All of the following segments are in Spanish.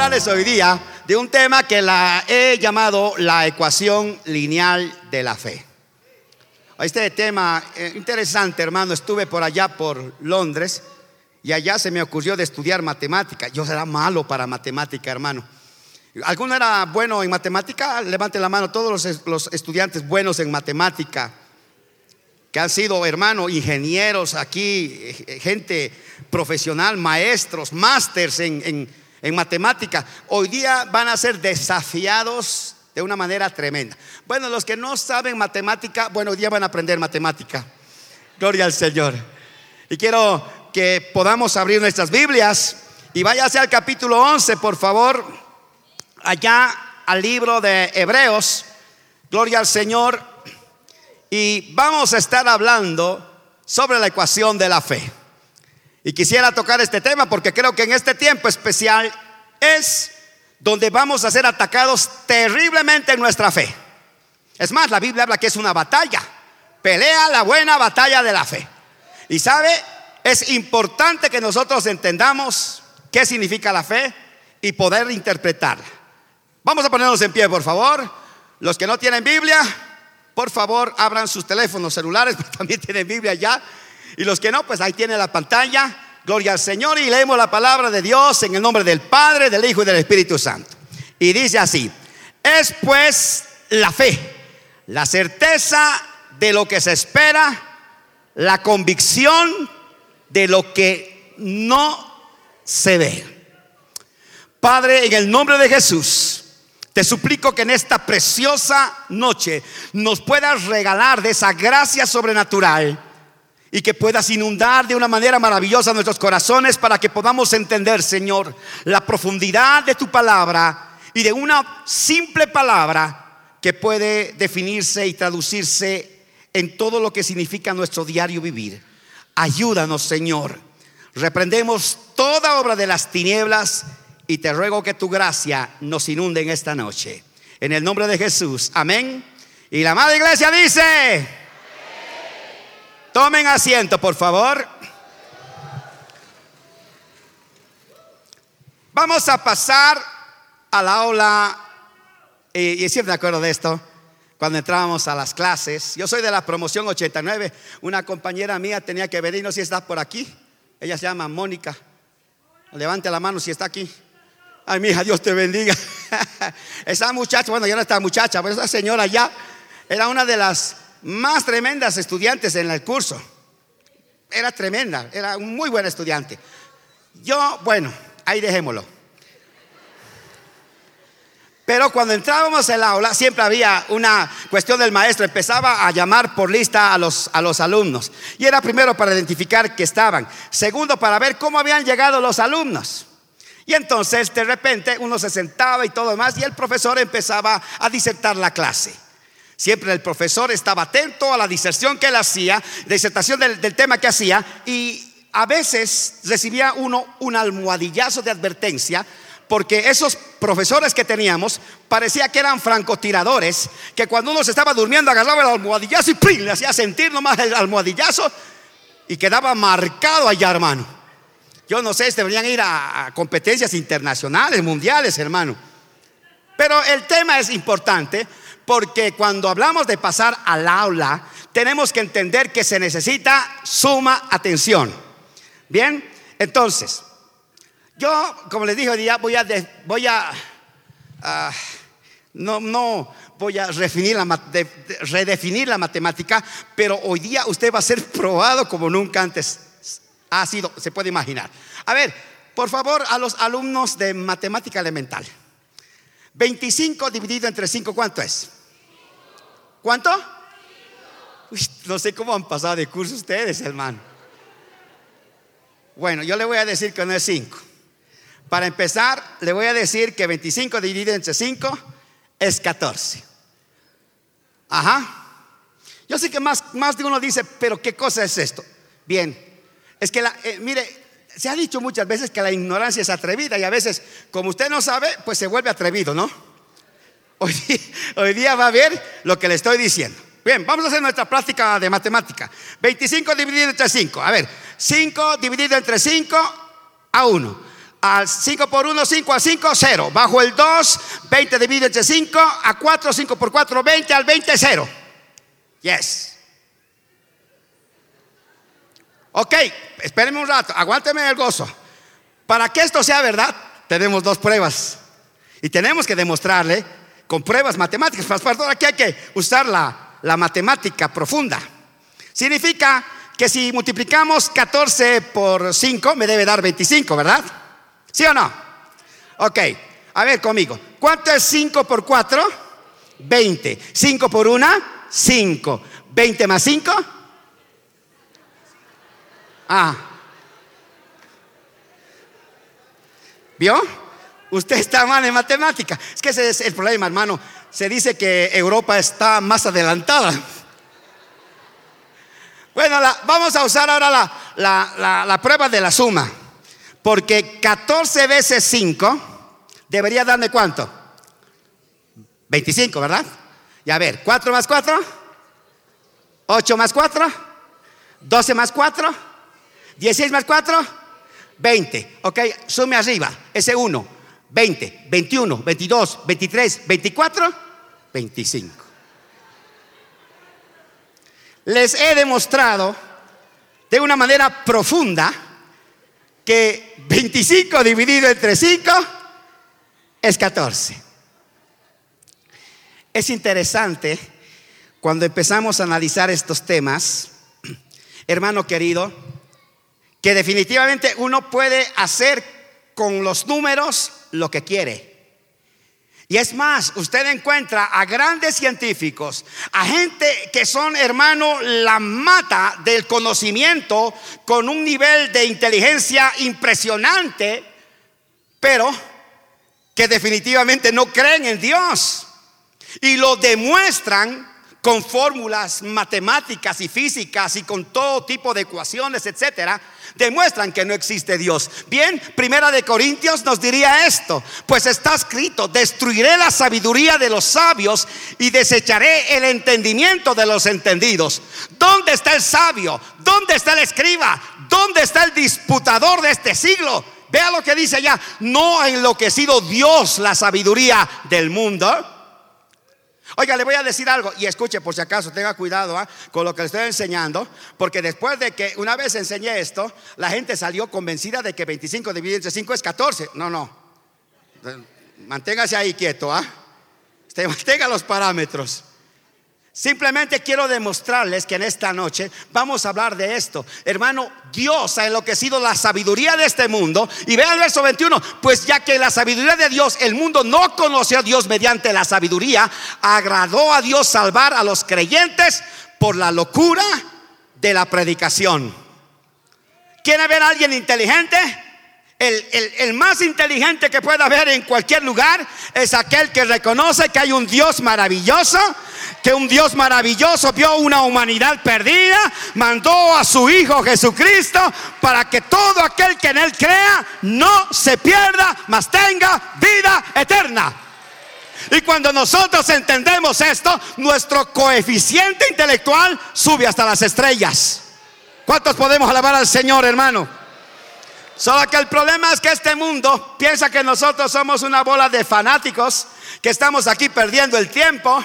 Hoy día de un tema que la he llamado la ecuación lineal de la fe. Este tema eh, interesante, hermano, estuve por allá por Londres y allá se me ocurrió de estudiar matemática. Yo era malo para matemática, hermano. ¿Alguno era bueno en matemática? Levante la mano todos los, los estudiantes buenos en matemática que han sido, hermano, ingenieros aquí, eh, gente profesional, maestros, másters en, en, en matemática, hoy día van a ser desafiados de una manera tremenda. Bueno, los que no saben matemática, bueno, hoy día van a aprender matemática. Gloria al Señor. Y quiero que podamos abrir nuestras Biblias y váyase al capítulo 11, por favor, allá al libro de Hebreos. Gloria al Señor. Y vamos a estar hablando sobre la ecuación de la fe. Y quisiera tocar este tema porque creo que en este tiempo especial es donde vamos a ser atacados terriblemente en nuestra fe. Es más, la Biblia habla que es una batalla. Pelea la buena batalla de la fe. Y sabe, es importante que nosotros entendamos qué significa la fe y poder interpretarla. Vamos a ponernos en pie, por favor. Los que no tienen Biblia, por favor, abran sus teléfonos celulares, porque también tienen Biblia ya. Y los que no, pues ahí tiene la pantalla. Gloria al Señor y leemos la palabra de Dios en el nombre del Padre, del Hijo y del Espíritu Santo. Y dice así, es pues la fe, la certeza de lo que se espera, la convicción de lo que no se ve. Padre, en el nombre de Jesús, te suplico que en esta preciosa noche nos puedas regalar de esa gracia sobrenatural y que puedas inundar de una manera maravillosa nuestros corazones para que podamos entender, Señor, la profundidad de tu palabra y de una simple palabra que puede definirse y traducirse en todo lo que significa nuestro diario vivir. Ayúdanos, Señor. Reprendemos toda obra de las tinieblas y te ruego que tu gracia nos inunde en esta noche. En el nombre de Jesús. Amén. Y la Madre Iglesia dice, tomen asiento, por favor. Vamos a pasar a la aula, y, y siempre me acuerdo de esto, cuando entrábamos a las clases. Yo soy de la promoción 89. Una compañera mía tenía que venir, no sé si está por aquí. Ella se llama Mónica. Levante la mano si está aquí. Ay, mi hija, Dios te bendiga. esa muchacha, bueno, ya no está muchacha, pero esa señora ya era una de las más tremendas estudiantes en el curso. Era tremenda, era un muy buen estudiante. Yo, bueno, ahí dejémoslo. Pero cuando entrábamos al aula siempre había una cuestión del maestro, empezaba a llamar por lista a los, a los alumnos. Y era primero para identificar que estaban, segundo para ver cómo habían llegado los alumnos. Y entonces de repente uno se sentaba y todo demás y el profesor empezaba a disertar la clase. Siempre el profesor estaba atento a la diserción que él hacía, disertación del, del tema que hacía y a veces recibía uno un almohadillazo de advertencia porque esos profesores que teníamos parecía que eran francotiradores, que cuando uno se estaba durmiendo agarraba el almohadillazo y ¡prim! le hacía sentir nomás el almohadillazo y quedaba marcado allá, hermano. Yo no sé, deberían ir a, a competencias internacionales, mundiales, hermano. Pero el tema es importante porque cuando hablamos de pasar al aula, tenemos que entender que se necesita suma atención. Bien, entonces, yo, como les dije hoy día, voy a, voy a uh, no, no voy a redefinir la, de, de, redefinir la matemática, pero hoy día usted va a ser probado como nunca antes ha sido, se puede imaginar. A ver, por favor, a los alumnos de matemática elemental. 25 dividido entre 5, ¿cuánto es? ¿Cuánto? no sé cómo han pasado de curso ustedes, hermano. Bueno, yo le voy a decir que no es 5. Para empezar, le voy a decir que 25 dividido entre 5 es 14. Ajá. Yo sé que más, más de uno dice, pero ¿qué cosa es esto? Bien, es que, la, eh, mire, se ha dicho muchas veces que la ignorancia es atrevida y a veces, como usted no sabe, pues se vuelve atrevido, ¿no? Hoy, hoy día va a ver lo que le estoy diciendo. Bien, vamos a hacer nuestra práctica de matemática. 25 dividido entre 5. A ver, 5 dividido entre 5 a 1. Al 5 por 1, 5 a 5, 0. Bajo el 2, 20 dividido entre 5 a 4, 5 por 4, 20. Al 20, 0. Yes. Ok, espérenme un rato, aguánteme el gozo. Para que esto sea verdad, tenemos dos pruebas. Y tenemos que demostrarle con pruebas matemáticas. Para todo aquí hay que usar la, la matemática profunda. Significa que si multiplicamos 14 por 5, me debe dar 25, ¿verdad? ¿Sí o no? Ok, a ver conmigo. ¿Cuánto es 5 por 4? 20. 5 por 1, 5. 20 más 5. Ah. ¿Vio? Usted está mal en matemática. Es que ese es el problema, hermano. Se dice que Europa está más adelantada. Bueno, vamos a usar ahora la, la, prueba de la suma. Porque 14 veces 5 debería darme cuánto? 25, ¿verdad? Y a ver, 4 más 4, 8 más 4, 12 más 4, 16 más 4, 20. Ok, sume arriba, ese 1, 20, 21, 22, 23, 24, 25. Les he demostrado de una manera profunda que 25 dividido entre 5 es 14. Es interesante cuando empezamos a analizar estos temas, hermano querido, que definitivamente uno puede hacer con los números lo que quiere. Y es más, usted encuentra a grandes científicos, a gente que son, hermano, la mata del conocimiento con un nivel de inteligencia impresionante, pero que definitivamente no creen en Dios. Y lo demuestran con fórmulas matemáticas y físicas y con todo tipo de ecuaciones, etcétera, demuestran que no existe Dios. Bien, Primera de Corintios nos diría esto, pues está escrito, destruiré la sabiduría de los sabios y desecharé el entendimiento de los entendidos. ¿Dónde está el sabio? ¿Dónde está el escriba? ¿Dónde está el disputador de este siglo? Vea lo que dice allá, no ha enloquecido Dios la sabiduría del mundo Oiga, le voy a decir algo y escuche por si acaso, tenga cuidado ¿ah? con lo que le estoy enseñando, porque después de que una vez enseñé esto, la gente salió convencida de que 25 dividido entre 5 es 14. No, no. Manténgase ahí quieto, ¿ah? mantenga los parámetros. Simplemente quiero demostrarles que en esta noche vamos a hablar de esto. Hermano, Dios ha enloquecido la sabiduría de este mundo. Y vea el verso 21, pues ya que la sabiduría de Dios, el mundo no conoció a Dios mediante la sabiduría, agradó a Dios salvar a los creyentes por la locura de la predicación. ¿Quiere ver a alguien inteligente? El, más inteligente que pueda haber en cualquier lugar es aquel que reconoce que hay un Dios maravilloso, que un Dios maravilloso vio una humanidad perdida, mandó a su Hijo Jesucristo para que todo aquel que en Él crea no se pierda, mas tenga vida eterna. Y cuando nosotros entendemos esto, nuestro coeficiente intelectual sube hasta las estrellas. ¿Cuántos podemos alabar al Señor, hermano? Solo que el problema es que este mundo piensa que nosotros somos una bola de fanáticos, que estamos aquí perdiendo el tiempo.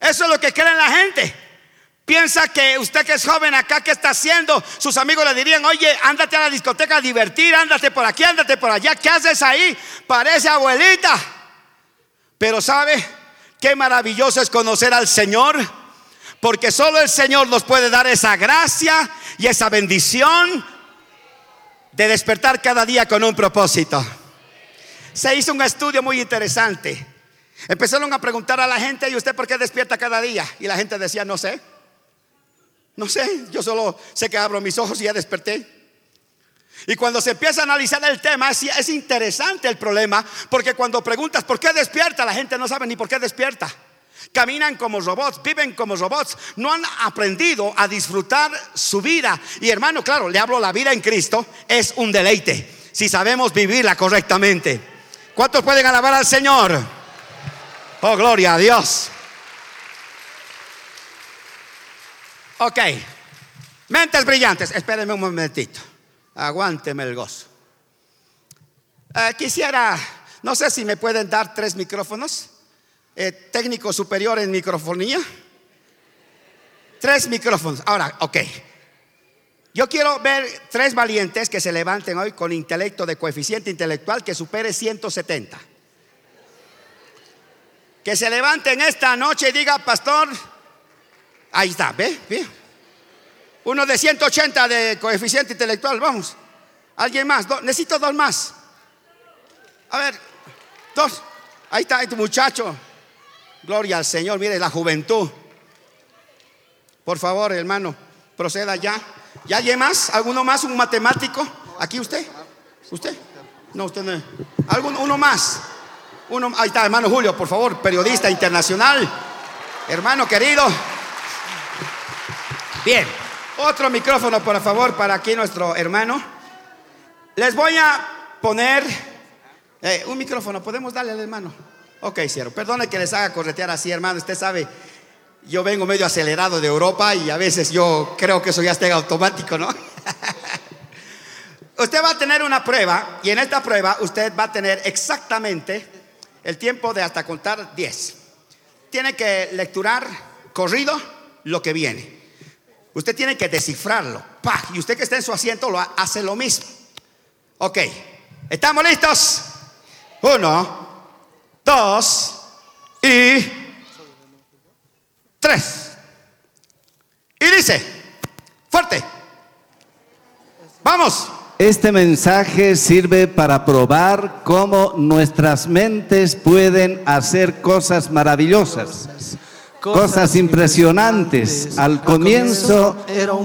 Eso es lo que cree la gente. Piensa que usted que es joven acá, ¿qué está haciendo? Sus amigos le dirían, oye, ándate a la discoteca a divertir, ándate por aquí, ándate por allá, ¿qué haces ahí? Parece abuelita. Pero ¿sabe qué maravilloso es conocer al Señor? Porque solo el Señor nos puede dar esa gracia y esa bendición de despertar cada día con un propósito. Se hizo un estudio muy interesante Empezaron a preguntar a la gente, ¿y usted por qué despierta cada día? Y la gente decía, no sé. No sé, yo solo sé que abro mis ojos y ya desperté. Y cuando se empieza a analizar el tema, es, es interesante el problema, porque cuando preguntas por qué despierta, la gente no sabe ni por qué despierta. Caminan como robots, viven como robots, no han aprendido a disfrutar su vida. Y hermano, claro, le hablo la vida en Cristo, es un deleite, si sabemos vivirla correctamente. ¿Cuántos pueden alabar al Señor? Oh, gloria a Dios. Ok, mentes brillantes, espérenme un momentito, aguánteme el gozo. Eh, quisiera, no sé si me pueden dar tres micrófonos. Eh, técnico superior en microfonía. Tres micrófonos. Ahora, ok. Yo quiero ver tres valientes que se levanten hoy con intelecto de coeficiente intelectual que supere 170. Que se levanten esta noche y diga, pastor, ahí está, ¿ve? Uno de 180 de coeficiente intelectual, vamos. ¿Alguien más? necesito dos más. A ver, dos. Ahí está, tu muchacho. Gloria al Señor, mire la juventud. Por favor, hermano, proceda ya. ¿Ya hay más? ¿Alguno más? ¿Un matemático? ¿Aquí usted? ¿Usted? No, usted no. ¿Alguno, uno más? Uno, ahí está, hermano Julio, por favor, periodista internacional. Hermano querido. Bien, otro micrófono, por favor, para aquí nuestro hermano. Les voy a poner eh, un micrófono, ¿podemos darle al hermano? Ok, cierro. Perdone que les haga corretear así, hermano. Usted sabe, yo vengo medio acelerado de Europa y a veces yo creo que eso ya está automático, ¿no? usted va a tener una prueba y en esta prueba usted va a tener exactamente el tiempo de hasta contar 10. Tiene que lecturar corrido lo que viene. Usted tiene que descifrarlo. Y usted que está en su asiento lo hace lo mismo. Ok, ¿estamos listos? Uno, dos y tres. Y dice, fuerte, vamos. Este mensaje sirve para probar cómo nuestras mentes pueden hacer cosas maravillosas, cosas impresionantes. Al comienzo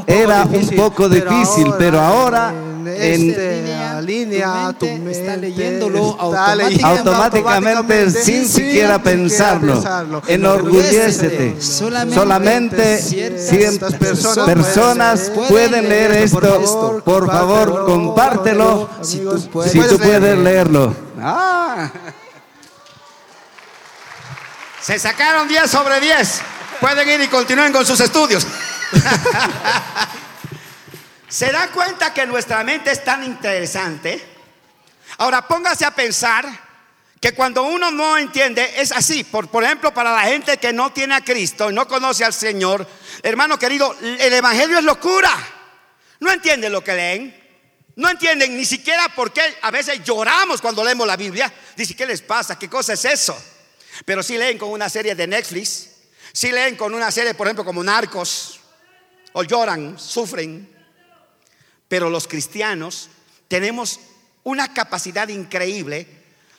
era un poco difícil, pero ahora en línea, tu está leyéndolo automáticamente, sin, siquiera pensarlo. Enorgullécete. Solamente, cientos personas, pueden leer esto. Por favor, compártelo si tú puedes, leerlo. Ah. Se sacaron 10 sobre 10. Pueden ir y continúen con sus estudios. ¿Se da cuenta que nuestra mente es tan interesante? Ahora póngase a pensar que cuando uno no entiende es así. Por, por ejemplo, para la gente que no tiene a Cristo y no conoce al Señor, hermano querido, el Evangelio es locura. No entienden lo que leen. No entienden ni siquiera por qué a veces lloramos cuando leemos la Biblia. Dice, ¿qué les pasa? ¿Qué cosa es eso? Pero si leen con una serie de Netflix, si leen con una serie, por ejemplo, como Narcos, o lloran, sufren, pero los cristianos tenemos una capacidad increíble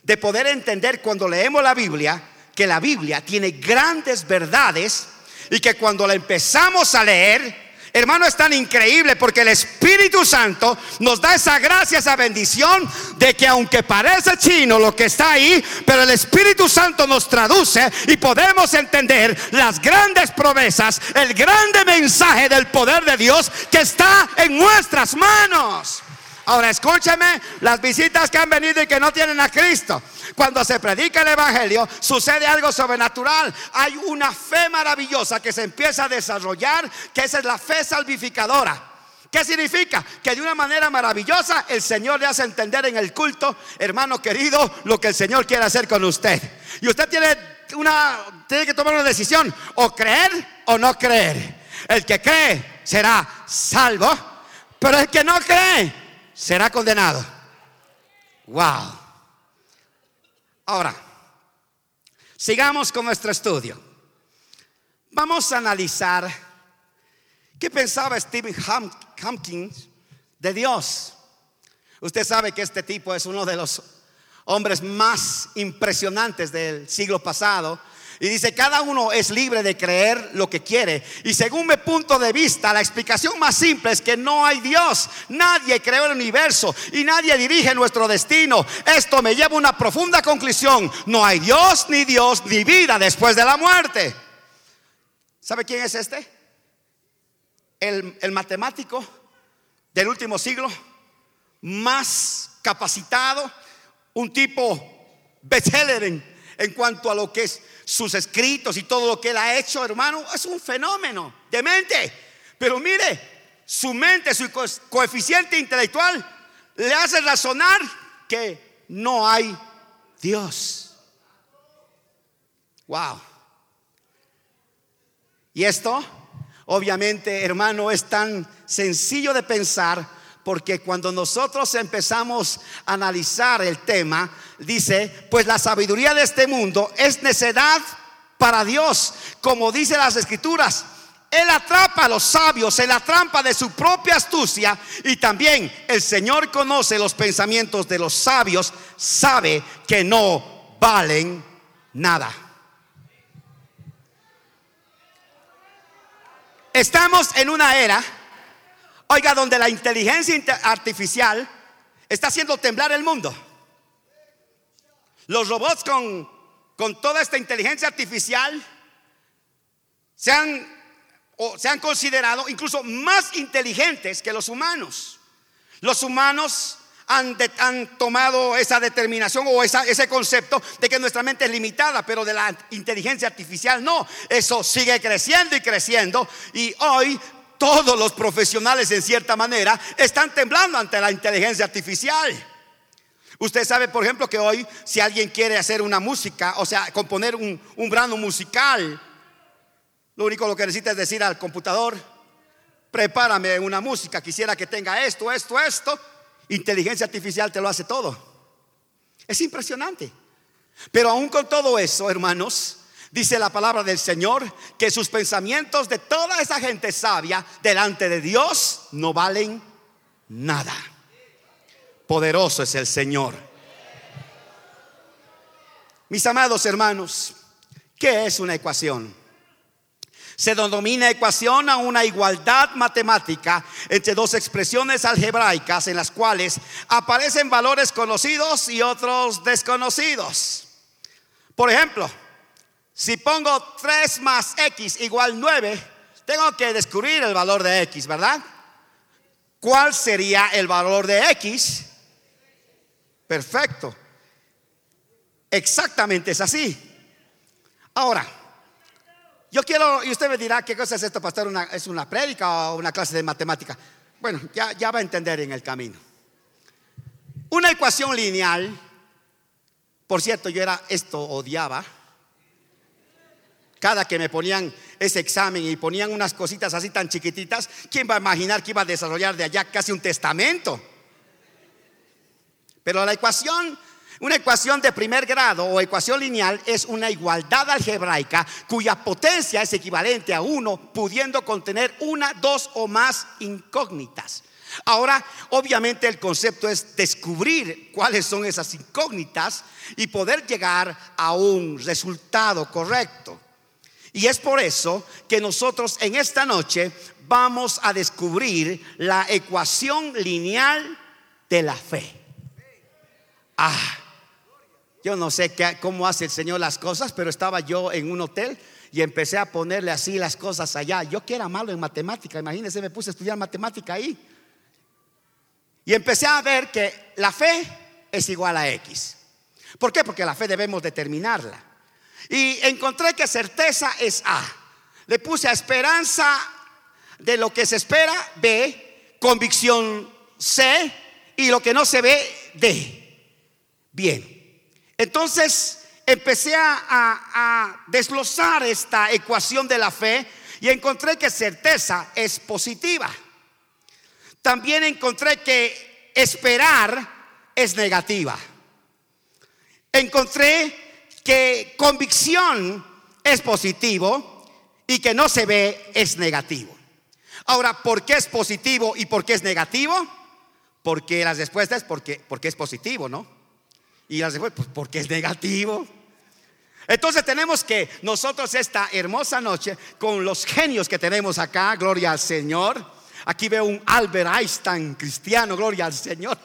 de poder entender cuando leemos la Biblia que la Biblia tiene grandes verdades y que cuando la empezamos a leer, hermano, es tan increíble porque el Espíritu Santo nos da esa gracia, esa bendición de que aunque parece chino lo que está ahí, pero el Espíritu Santo nos traduce y podemos entender las grandes promesas, el grande mensaje del poder de Dios que está en nuestras manos. Ahora escúcheme las visitas que han venido y que no tienen a Cristo. Cuando se predica el Evangelio, sucede algo sobrenatural. Hay una fe maravillosa que se empieza a desarrollar, que esa es la fe salvificadora. ¿Qué significa? Que de una manera maravillosa el Señor le hace entender en el culto, hermano querido, lo que el Señor quiere hacer con usted. Y usted tiene una tiene que tomar una decisión, o creer o no creer. El que cree será salvo, pero el que no cree será condenado. Wow. Ahora, sigamos con nuestro estudio. Vamos a analizar qué pensaba Stephen Hopkins de Dios. Usted sabe que este tipo es uno de los hombres más impresionantes del siglo pasado. Y dice, cada uno es libre de creer lo que quiere. Y según mi punto de vista, la explicación más simple es que no hay Dios. Nadie creó el universo y nadie dirige nuestro destino. Esto me lleva a una profunda conclusión. No hay Dios, ni Dios, ni vida después de la muerte. ¿Sabe quién es este? El, matemático del último siglo, más capacitado, un tipo bestseller en, cuanto a lo que es sus escritos y todo lo que él ha hecho, hermano, es un fenómeno de mente. Pero mire, su mente, su coeficiente intelectual le hace razonar que no hay Dios. Wow. Y esto, obviamente, hermano, es tan sencillo de pensar porque cuando nosotros empezamos a analizar el tema, dice, pues la sabiduría de este mundo es necedad para Dios, como dice las escrituras. Él atrapa a los sabios en la trampa de su propia astucia y también el Señor conoce los pensamientos de los sabios, sabe que no valen nada. Estamos en una era Oiga, donde la inteligencia artificial está haciendo temblar el mundo. Los robots con, con toda esta inteligencia artificial se han, o se han considerado incluso más inteligentes que los humanos. Los humanos han, han, tomado esa determinación o ese concepto de que nuestra mente es limitada, pero de la inteligencia artificial no. Eso sigue creciendo y creciendo. Y hoy todos los profesionales en cierta manera están temblando ante la inteligencia artificial. Usted sabe, por ejemplo, que hoy si alguien quiere hacer una música, o sea, componer un, un brano musical, lo único que necesita es decir al computador, prepárame una música, quisiera que tenga esto, esto, esto. Inteligencia artificial te lo hace todo. Es impresionante. Pero aún con todo eso, hermanos, Dice la palabra del Señor que sus pensamientos de toda esa gente sabia delante de Dios no valen nada. Poderoso es el Señor. Mis amados hermanos, ¿qué es una ecuación? Se denomina ecuación a una igualdad matemática entre dos expresiones algebraicas en las cuales aparecen valores conocidos y otros desconocidos. Por ejemplo, si pongo 3 más x igual 9, tengo que descubrir el valor de x, ¿verdad? ¿Cuál sería el valor de x? Perfecto. Exactamente es así. Ahora, yo quiero, y usted me dirá, ¿qué cosa es esto, pastor? Una, ¿Es una prédica o una clase de matemática? Bueno, ya, ya va a entender en el camino. Una ecuación lineal, por cierto, yo era esto, odiaba cada que me ponían ese examen y ponían unas cositas así tan chiquititas, ¿quién va a imaginar que iba a desarrollar de allá casi un testamento? Pero la ecuación, una ecuación de primer grado o ecuación lineal es una igualdad algebraica cuya potencia es equivalente a uno, pudiendo contener una, dos o más incógnitas. Ahora, obviamente el concepto es descubrir cuáles son esas incógnitas y poder llegar a un resultado correcto. Y es por eso que nosotros en esta noche vamos a descubrir la ecuación lineal de la fe. Ah, yo no sé qué, cómo hace el Señor las cosas, pero estaba yo en un hotel y empecé a ponerle así las cosas allá. Yo que era malo en matemática, imagínense, me puse a estudiar matemática ahí. Y empecé a ver que la fe es igual a X. ¿Por qué? Porque la fe debemos determinarla. Y encontré que certeza es A. Le puse a esperanza de lo que se espera B, convicción C y lo que no se ve D. Bien. Entonces empecé a, a desglosar esta ecuación de la fe y encontré que certeza es positiva. También encontré que esperar es negativa. Encontré que convicción es positivo y que no se ve es negativo. Ahora, ¿por qué es positivo y por qué es negativo? Porque las respuestas es porque, porque es positivo, ¿no? Y la respuesta, pues porque es negativo. Entonces tenemos que nosotros esta hermosa noche, con los genios que tenemos acá, gloria al Señor. Aquí veo un Albert Einstein cristiano, gloria al Señor.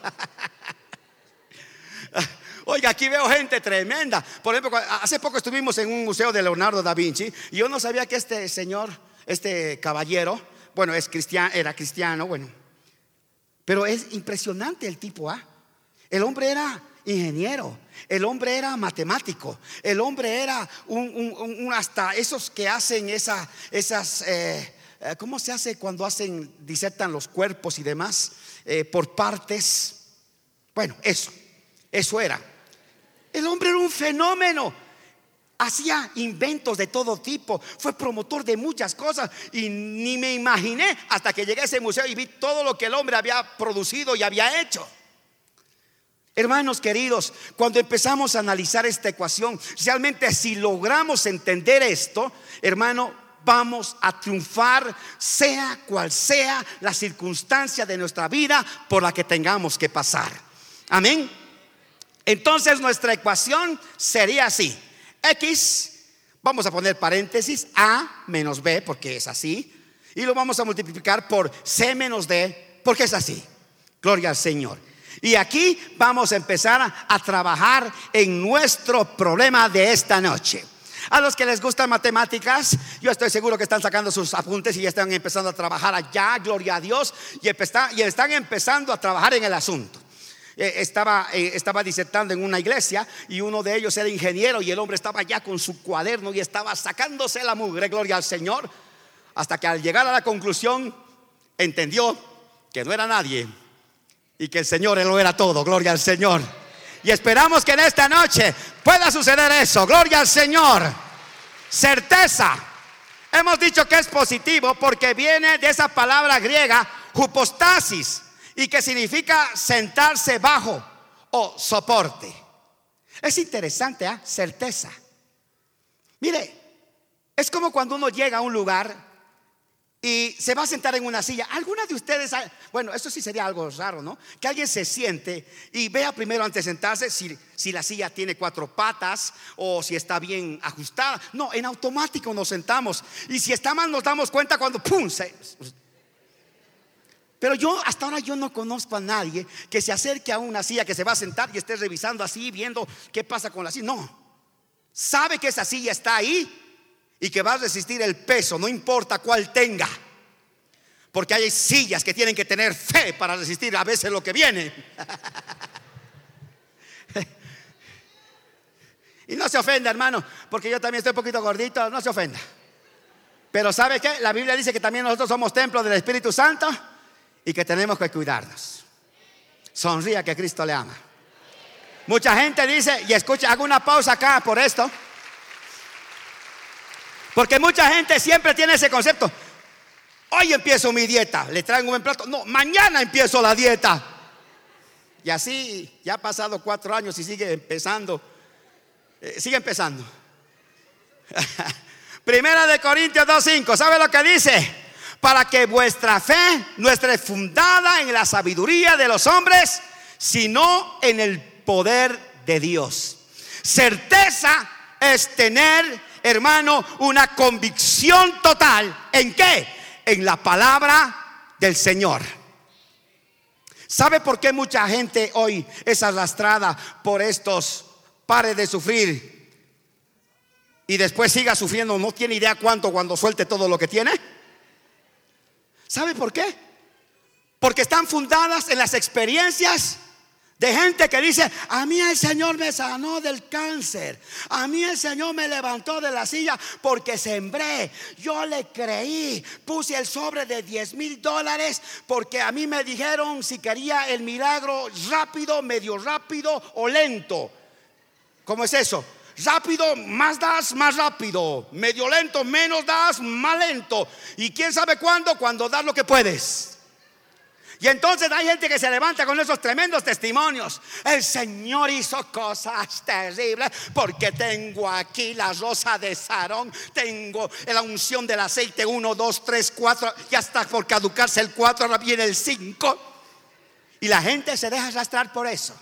Oiga, aquí veo gente tremenda. Por ejemplo, hace poco estuvimos en un museo de Leonardo da Vinci y yo no sabía que este señor, este caballero, bueno, es cristiano, era cristiano, bueno. Pero es impresionante el tipo, ¿ah? El hombre era ingeniero, el hombre era matemático, el hombre era hasta esos que hacen esa, esas, eh, eh, ¿cómo se hace cuando hacen, disertan los cuerpos y demás eh, por partes? Bueno, eso, eso era. El hombre era un fenómeno. Hacía inventos de todo tipo, fue promotor de muchas cosas y ni me imaginé hasta que llegué a ese museo y vi todo lo que el hombre había producido y había hecho. Hermanos queridos, cuando empezamos a analizar esta ecuación, realmente si logramos entender esto, hermano, vamos a triunfar, sea cual sea la circunstancia de nuestra vida por la que tengamos que pasar. Amén. Entonces nuestra ecuación sería así. X, vamos a poner paréntesis, A menos B, porque es así. Y lo vamos a multiplicar por C menos D, porque es así. Gloria al Señor. Y aquí vamos a empezar a, trabajar en nuestro problema de esta noche. A los que les gustan matemáticas, yo estoy seguro que están sacando sus apuntes y ya están empezando a trabajar allá, gloria a Dios, y, y están empezando a trabajar en el asunto. Eh, estaba, eh, estaba disertando en una iglesia y uno de ellos era ingeniero y el hombre estaba allá con su cuaderno y estaba sacándose la mugre, gloria al Señor, hasta que al llegar a la conclusión entendió que no era nadie y que el Señor lo era todo, gloria al Señor. Y esperamos que en esta noche pueda suceder eso, gloria al Señor. Certeza. Hemos dicho que es positivo porque viene de esa palabra griega, hupostasis, y que significa sentarse bajo o soporte. Es interesante, ¿ah? certeza. Mire, es como cuando uno llega a un lugar y se va a sentar en una silla. ¿Alguna de ustedes, bueno, eso sí sería algo raro, ¿no? Que alguien se siente y vea primero antes de sentarse si, si la silla tiene cuatro patas o si está bien ajustada. No, en automático nos sentamos. Y si está mal nos damos cuenta cuando ¡pum! Pero yo hasta ahora yo no conozco a nadie que se acerque a una silla que se va a sentar y esté revisando así, viendo qué pasa con la silla. No. Sabe que esa silla está ahí y que va a resistir el peso, no importa cuál tenga. Porque hay sillas que tienen que tener fe para resistir a veces lo que viene. y no se ofenda, hermano, porque yo también estoy un poquito gordito, no se ofenda. Pero ¿sabe qué? La Biblia dice que también nosotros somos templo del Espíritu Santo y que tenemos que cuidarnos. Sonría que Cristo le ama. Mucha gente dice, y escucha, hago una pausa acá por esto. Porque mucha gente siempre tiene ese concepto. Hoy empiezo mi dieta, le traigo un buen plato. No, mañana empiezo la dieta. Y así ya ha pasado cuatro años y sigue empezando. Eh, sigue empezando. Primera de Corintios 2.5. ¿Sabe lo que dice? Para que vuestra fe no esté fundada en la sabiduría de los hombres, sino en el poder de Dios. Certeza es tener hermano, una convicción total. ¿En qué? En la palabra del Señor. ¿Sabe por qué mucha gente hoy es arrastrada por estos pares de sufrir y después siga sufriendo? No tiene idea cuánto cuando suelte todo lo que tiene. ¿Sabe por qué? Porque están fundadas en las experiencias de gente que dice, a mí el Señor me sanó del cáncer. A mí el Señor me levantó de la silla porque sembré. Yo le creí. Puse el sobre de 10 mil dólares porque a mí me dijeron si quería el milagro rápido, medio rápido o lento. ¿Cómo es eso? Rápido, más das, más rápido. Medio lento, menos das, más lento. Y quién sabe cuándo, cuando das lo que puedes. Y entonces hay gente que se levanta con esos tremendos testimonios. El Señor hizo cosas terribles porque tengo aquí la rosa de Sarón, tengo la unción del aceite 1, 2, 3, 4, ya está por caducarse el 4, ahora viene el 5. Y la gente se deja arrastrar por eso.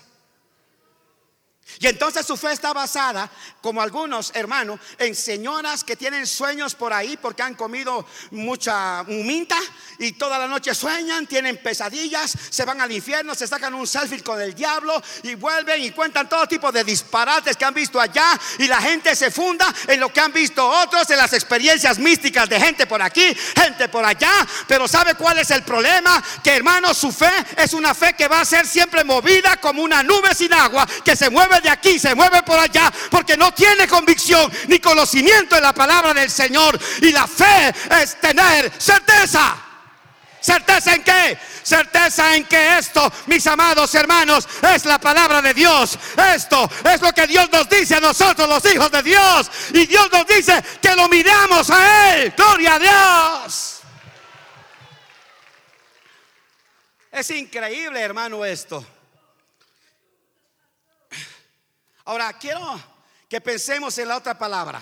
Y entonces su fe está basada, como algunos hermanos, en señoras que tienen sueños por ahí porque han comido mucha minta y toda la noche sueñan, tienen pesadillas, se van al infierno, se sacan un selfie con el diablo y vuelven y cuentan todo tipo de disparates que han visto allá y la gente se funda en lo que han visto otros, en las experiencias místicas de gente por aquí, gente por allá. Pero ¿sabe cuál es el problema? Que hermano, su fe es una fe que va a ser siempre movida como una nube sin agua que se mueve de aquí, se mueve por allá, porque no tiene convicción ni conocimiento en la palabra del Señor. Y la fe es tener certeza. ¿Certeza en qué? Certeza en que esto, mis amados hermanos, es la palabra de Dios. Esto es lo que Dios nos dice a nosotros, los hijos de Dios. Y Dios nos dice que lo miramos a Él. Gloria a Dios. Es increíble, hermano, esto. Ahora, quiero que pensemos en la otra palabra.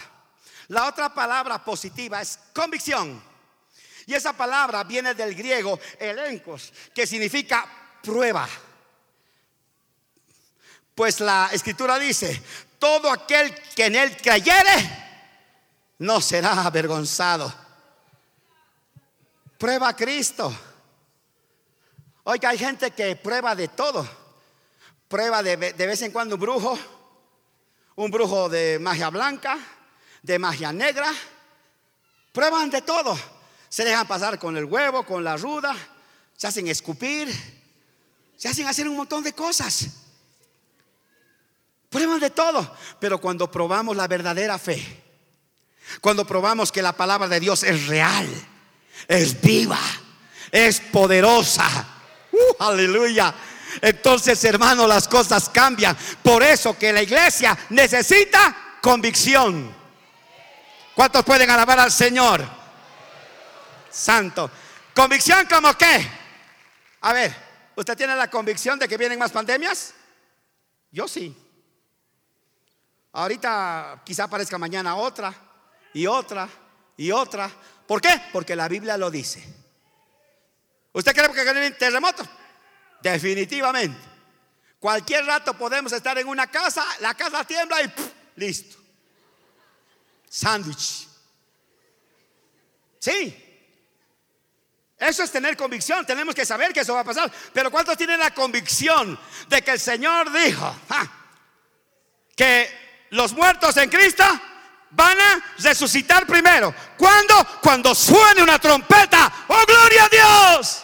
La otra palabra positiva es convicción. Y esa palabra viene del griego elencos, que significa prueba. Pues la escritura dice, todo aquel que en él creyere, no será avergonzado. Prueba a Cristo. Oiga, hay gente que prueba de todo. Prueba de, de vez en cuando un brujo, un brujo de magia blanca, de magia negra. Prueban de todo. Se dejan pasar con el huevo, con la ruda, se hacen escupir, se hacen hacer un montón de cosas. Prueban de todo, pero cuando probamos la verdadera fe, cuando probamos que la palabra de Dios es real, es viva, es poderosa, uh, aleluya. Entonces, hermano, las cosas cambian. Por eso que la iglesia necesita convicción. ¿Cuántos pueden alabar al Señor? Santo. ¿Convicción como qué? A ver, ¿usted tiene la convicción de que vienen más pandemias? Yo sí. Ahorita quizá aparezca mañana otra y otra y otra. ¿Por qué? Porque la Biblia lo dice. ¿Usted cree que vienen terremotos? Definitivamente. Cualquier rato podemos estar en una casa, la casa tiembla y listo. Sándwich. Sí. Eso es tener convicción. Tenemos que saber que eso va a pasar. Pero ¿cuántos tienen la convicción de que el Señor dijo que los muertos en Cristo van a resucitar primero? Cuando suene una trompeta. ¡Oh, gloria a Dios!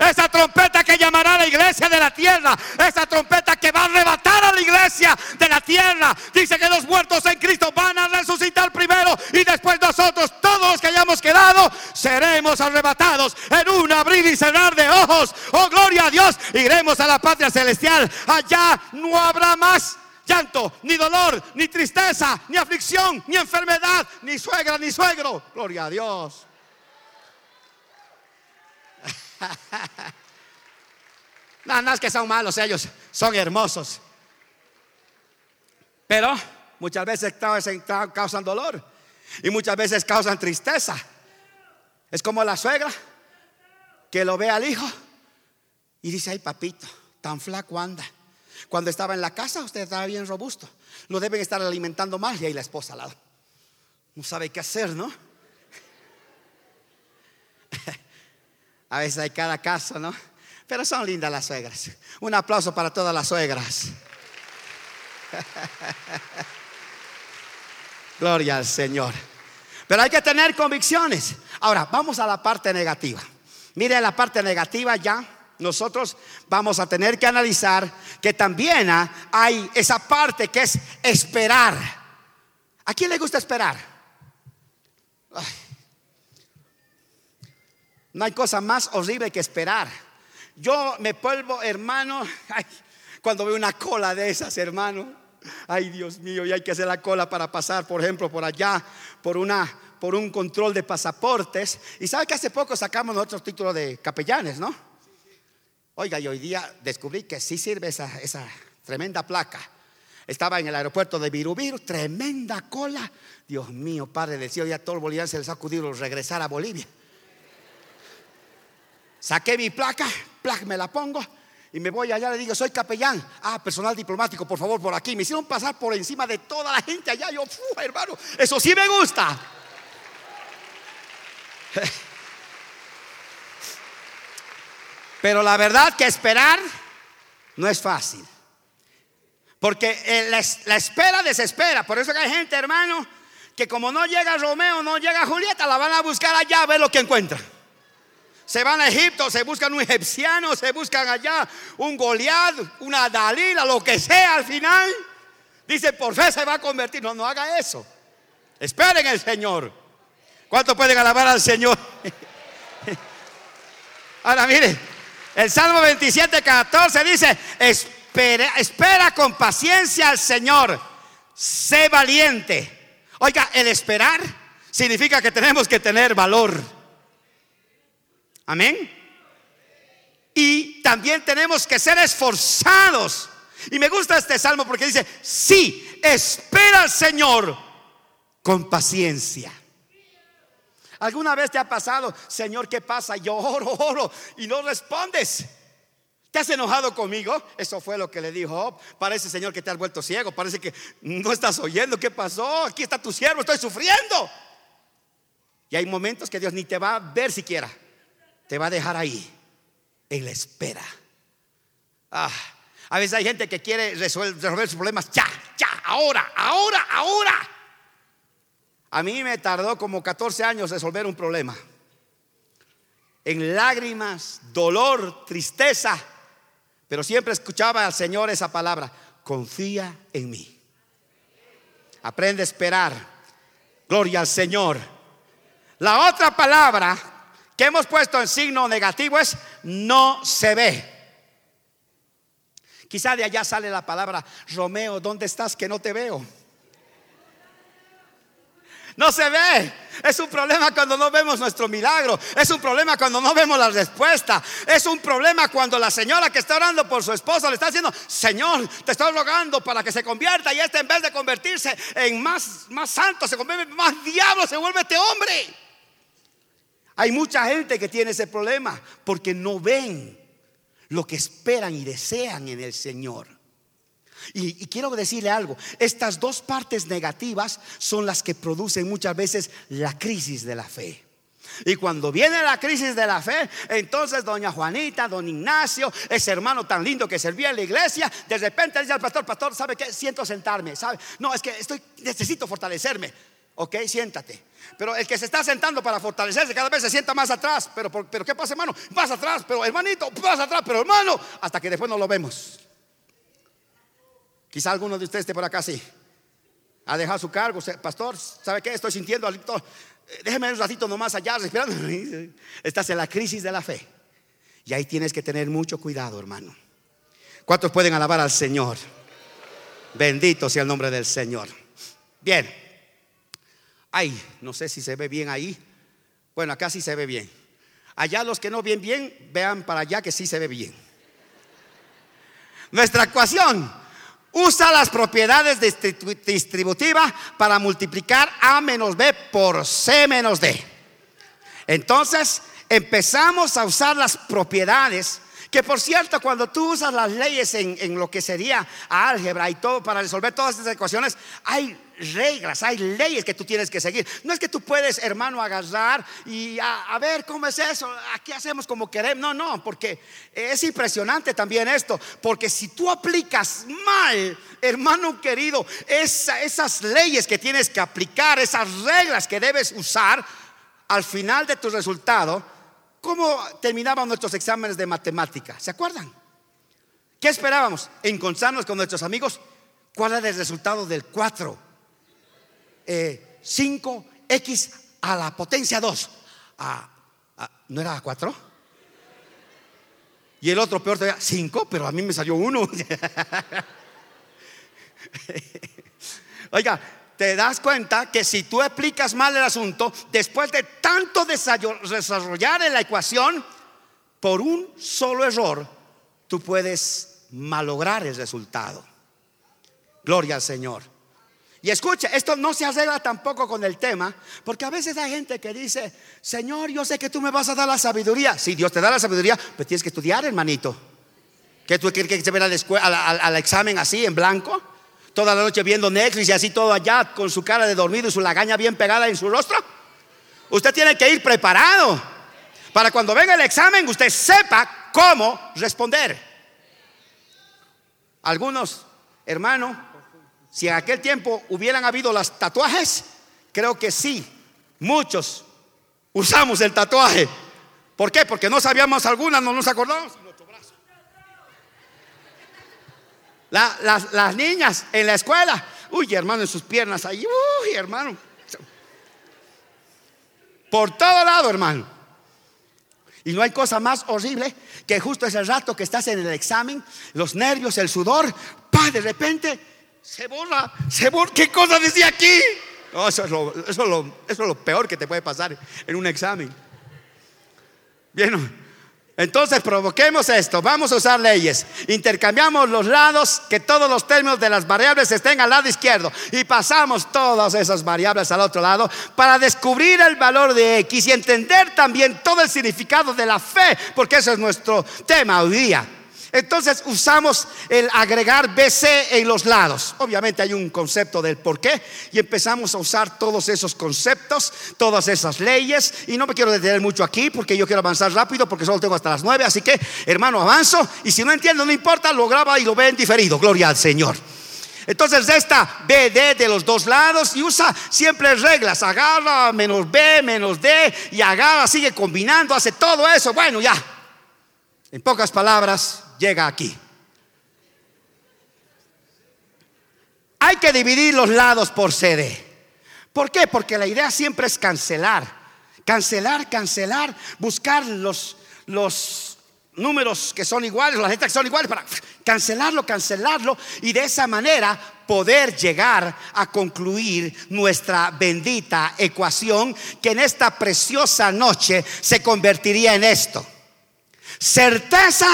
Esa trompeta que llamará a la iglesia de la tierra. Esa trompeta que va a arrebatar a la iglesia de la tierra. Dice que los muertos en Cristo van a resucitar primero. Y después nosotros, todos los que hayamos quedado, seremos arrebatados en un abrir y cerrar de ojos. Oh, gloria a Dios. Iremos a la patria celestial. Allá no habrá más llanto, ni dolor, ni tristeza, ni aflicción, ni enfermedad, ni suegra, ni suegro. Gloria a Dios. no, no es que son malos ellos, son hermosos. Pero muchas veces causan dolor y muchas veces causan tristeza. Es como la suegra que lo ve al hijo y dice, ay papito, tan flaco anda. Cuando estaba en la casa usted estaba bien robusto. Lo deben estar alimentando mal y ahí la esposa al lado. No sabe qué hacer, ¿no? A veces hay cada caso, ¿no? Pero son lindas las suegras. Un aplauso para todas las suegras. Gloria al Señor. Pero hay que tener convicciones. Ahora, vamos a la parte negativa. Mire la parte negativa ya. Nosotros vamos a tener que analizar que también hay esa parte que es esperar. ¿A quién le gusta esperar? Ay. No hay cosa más horrible que esperar. Yo me vuelvo, hermano, cuando veo una cola de esas, hermano. Ay, Dios mío, y hay que hacer la cola para pasar, por ejemplo, por allá, por una por un control de pasaportes. Y sabe que hace poco sacamos nuestro título de capellanes, ¿no? Oiga, y hoy día descubrí que sí sirve esa, esa tremenda placa. Estaba en el aeropuerto de Virubiru, tremenda cola. Dios mío, Padre del cielo, ya todo el boliviano se les ha acudido regresar a Bolivia. Saqué mi placa, placa me la pongo Y me voy allá, le digo, soy capellán. Ah, personal diplomático, por favor, por aquí. Me hicieron pasar por encima de toda la gente allá. Yo, hermano, eso sí me gusta. Pero la verdad que esperar no es fácil. Porque eh, la, espera desespera. Por eso que hay gente, hermano, que como no llega Romeo, no llega Julieta, la van a buscar allá a ver lo que encuentran. Se van a Egipto, se buscan un egipciano, se buscan allá un Goliat, una Dalila, lo que sea al final. Dice, por fe se va a convertir. No, no haga eso. Esperen el Señor. ¿Cuánto pueden alabar al Señor? Ahora mire, el Salmo 27, 14 dice, espera, espera con paciencia al Señor, sé valiente. Oiga, el esperar significa que tenemos que tener valor. Amén. Y también tenemos que ser esforzados. Y me gusta este salmo porque dice, sí, espera al Señor con paciencia. ¿Alguna vez te ha pasado, Señor, qué pasa? Yo oro, oro y no respondes. ¿Te has enojado conmigo? Eso fue lo que le dijo. Parece, Señor, que te has vuelto ciego. Parece que no estás oyendo. ¿Qué pasó? Aquí está tu siervo, estoy sufriendo. Y hay momentos que Dios ni te va a ver siquiera te va a dejar ahí, en la espera. Ah, a veces hay gente que quiere resolver, sus problemas ya, ya, ahora, ahora, ahora. A mí me tardó como 14 años resolver un problema. En lágrimas, dolor, tristeza. Pero siempre escuchaba al Señor esa palabra, confía en mí. Aprende a esperar. Gloria al Señor. La otra palabra que hemos puesto en signo negativo es no se ve. Quizá de allá sale la palabra, Romeo, ¿dónde estás que no te veo? No se ve. Es un problema cuando no vemos nuestro milagro. Es un problema cuando no vemos la respuesta. Es un problema cuando la señora que está orando por su esposo le está diciendo, Señor, te estoy rogando para que se convierta. Y este en vez de convertirse en más, más santo, se convierte en más diablo, se vuelve este hombre. Hay mucha gente que tiene ese problema porque no ven lo que esperan y desean en el Señor. Y, quiero decirle algo, estas dos partes negativas son las que producen muchas veces la crisis de la fe. Y cuando viene la crisis de la fe, entonces doña Juanita, don Ignacio, ese hermano tan lindo que servía en la iglesia, de repente dice al pastor, pastor, ¿sabe qué? Siento sentarme, ¿sabe? No, es que estoy, necesito fortalecerme. Ok, siéntate. Pero el que se está sentando para fortalecerse cada vez se sienta más atrás. Pero, pero ¿qué pasa, hermano? Más atrás, pero hermanito, más atrás, pero hermano, hasta que después no lo vemos. Quizá alguno de ustedes esté por acá sí. Ha dejado su cargo, pastor, ¿sabe qué? Estoy sintiendo. Eh, déjeme un ratito nomás allá respirando. Estás en la crisis de la fe. Y ahí tienes que tener mucho cuidado, hermano. ¿Cuántos pueden alabar al Señor? Bendito sea el nombre del Señor. Bien. Ay, no sé si se ve bien ahí. Bueno, acá sí se ve bien. Allá los que no ven bien, vean para allá que sí se ve bien. Nuestra ecuación usa las propiedades distributivas para multiplicar A menos B por C menos D. Entonces, empezamos a usar las propiedades que por cierto, cuando tú usas las leyes en, lo que sería álgebra y todo para resolver todas estas ecuaciones, hay reglas, hay leyes que tú tienes que seguir. No es que tú puedes, hermano, agarrar y a, ver cómo es eso, aquí hacemos como queremos. No, no, porque es impresionante también esto, porque si tú aplicas mal, hermano querido, esas leyes que tienes que aplicar, esas reglas que debes usar, al final de tu resultado, ¿Cómo terminaban nuestros exámenes de matemática? ¿Se acuerdan? ¿Qué esperábamos? Encontrarnos con nuestros amigos. ¿Cuál era el resultado del 4? 5x eh, a la potencia 2. Ah, ah, ¿No era 4? Y el otro peor todavía, 5, pero a mí me salió 1. Oiga, te das cuenta que si tú explicas mal el asunto, después de tanto desarrollar en la ecuación, por un solo error, tú puedes malograr el resultado. Gloria al Señor. Y escucha, esto no se arregla tampoco con el tema, porque a veces hay gente que dice, Señor, yo sé que tú me vas a dar la sabiduría. Si Dios te da la sabiduría, pues tienes que estudiar, hermanito. ¿Que tú quieres que se vea al, al, examen así, en blanco? Toda la noche viendo Netflix y así todo allá con su cara de dormido y su lagaña bien pegada en su rostro. Usted tiene que ir preparado para cuando venga el examen usted sepa cómo responder. Algunos, hermanos, si en aquel tiempo hubieran habido los tatuajes, creo que sí, muchos usamos el tatuaje. ¿Por qué? Porque no sabíamos algunas, no nos acordamos. Las, niñas en la escuela, uy hermano, en sus piernas ahí, uy hermano. Por todo lado, hermano. Y no hay cosa más horrible que justo ese rato que estás en el examen, los nervios, el sudor, pa, de repente se borra, se borra. ¿Qué cosa decía aquí? eso, es lo, eso, es lo, peor que te puede pasar en un examen. Bien, entonces provoquemos esto, vamos a usar leyes, intercambiamos los lados, que todos los términos de las variables estén al lado izquierdo. Y pasamos todas esas variables al otro lado para descubrir el valor de X y entender también todo el significado de la fe, porque ese es nuestro tema hoy día. Entonces usamos el agregar BC en los lados. Obviamente hay un concepto del por qué y empezamos a usar todos esos conceptos, todas esas leyes. Y no me quiero detener mucho aquí porque yo quiero avanzar rápido porque solo tengo hasta las nueve. Así que, hermano, avanzo. Y si no entiendo, no importa, lo graba y lo ve en diferido. Gloria al Señor. Entonces esta BD de los dos lados y usa siempre reglas. Agarra menos B, menos D y agarra, sigue combinando, hace todo eso. Bueno, ya. En pocas palabras, llega aquí. Hay que dividir los lados por CD. ¿Por qué? Porque la idea siempre es cancelar. Cancelar, cancelar, buscar los, los números que son iguales, las letras que son iguales, para cancelarlo, cancelarlo y de esa manera poder llegar a concluir nuestra bendita ecuación que en esta preciosa noche se convertiría en esto. Certeza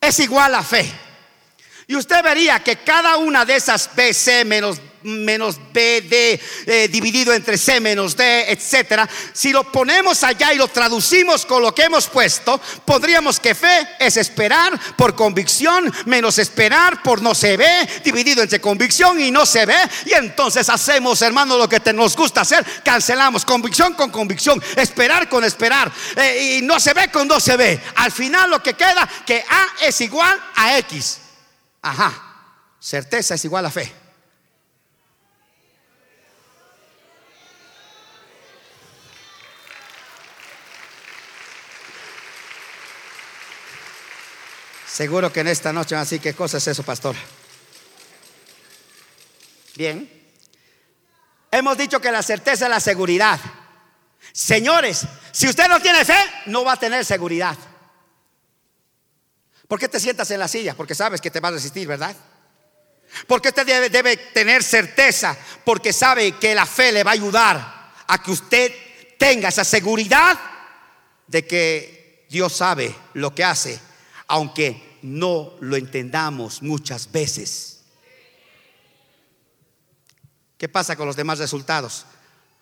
es igual a fe. Y usted vería que cada una de esas BC menos, menos BD eh, dividido entre C menos D, etcétera, si lo ponemos allá y lo traducimos con lo que hemos puesto, podríamos que fe es esperar por convicción menos esperar por no se ve, dividido entre convicción y no se ve. Y entonces hacemos, hermano, lo que nos gusta hacer, cancelamos convicción con convicción, esperar con esperar, eh, y no se ve con no se ve. Al final lo que queda, que A es igual a X. Ajá, certeza es igual a fe. Seguro que en esta noche así, ¿qué cosa es eso, pastor? Bien. Hemos dicho que la certeza es la seguridad. Señores, si usted no tiene fe, no va a tener seguridad. ¿Por qué te sientas en la silla? Porque sabes que te va a resistir, ¿verdad? Porque usted debe, debe, tener certeza, porque sabe que la fe le va a ayudar a que usted tenga esa seguridad de que Dios sabe lo que hace, aunque no lo entendamos muchas veces. ¿Qué pasa con los demás resultados?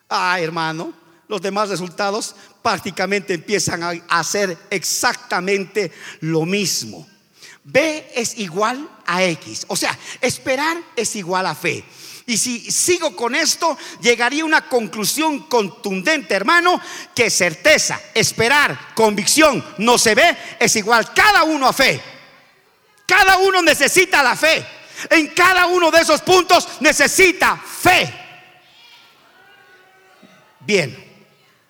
Ah, hermano, los demás resultados prácticamente empiezan a hacer exactamente lo mismo. B es igual a X. O sea, esperar es igual a fe. Y si sigo con esto, llegaría a una conclusión contundente, hermano, que certeza, esperar, convicción, no se ve, es igual cada uno a fe. Cada uno necesita la fe. En cada uno de esos puntos necesita fe. Bien,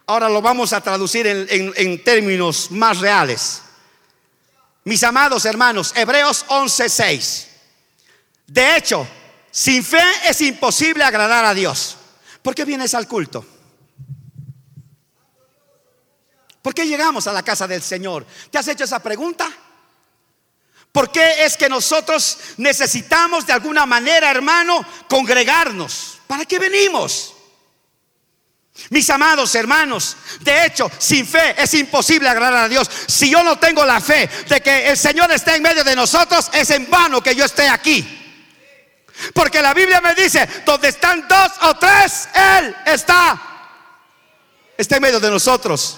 Ahora lo vamos a traducir en, términos más reales. Mis amados hermanos, Hebreos 11:6. De hecho, sin fe es imposible agradar a Dios. ¿Por qué vienes al culto? ¿Por qué llegamos a la casa del Señor? ¿Te has hecho esa pregunta? ¿Por qué es que nosotros necesitamos de alguna manera, hermano, congregarnos? ¿Para qué venimos? Mis amados hermanos, de hecho, sin fe es imposible agradar a Dios. Si yo no tengo la fe de que el Señor esté en medio de nosotros, es en vano que yo esté aquí. Porque la Biblia me dice, donde están dos o tres, Él está. Está en medio de nosotros.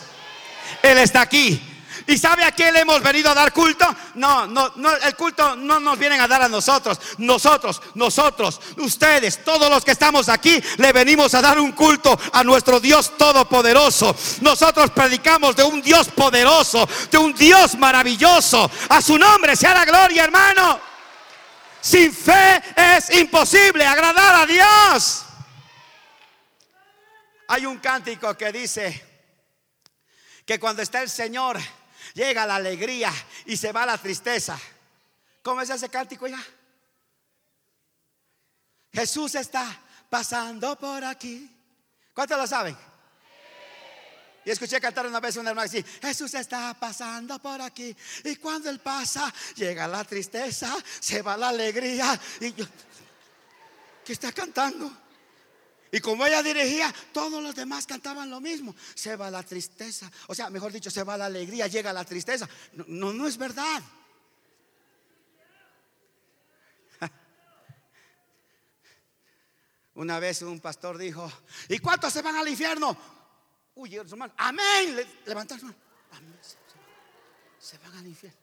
Él está aquí. ¿Y sabe a quién le hemos venido a dar culto? No, no, no, el culto no nos vienen a dar a nosotros. Nosotros, nosotros, ustedes, todos los que estamos aquí, le venimos a dar un culto a nuestro Dios todopoderoso. Nosotros predicamos de un Dios poderoso, de un Dios maravilloso. A su nombre sea la gloria, hermano. Sin fe es imposible agradar a Dios. Hay un cántico que dice que cuando está el Señor llega la alegría y se va la tristeza. ¿Cómo es ese cántico ya? Jesús está pasando por aquí. ¿Cuántos lo saben? Y escuché cantar una vez una hermana así, Jesús está pasando por aquí. Y cuando Él pasa, llega la tristeza, se va la alegría. Y yo, ¿qué está cantando? Y como ella dirigía, todos los demás cantaban lo mismo. Se va la tristeza. O sea, mejor dicho, se va la alegría, llega la tristeza. No, no, es verdad. Una vez un pastor dijo, ¿y cuántos se van al infierno? Uy, hermano, amén. Levanta Amén. Se van al infierno.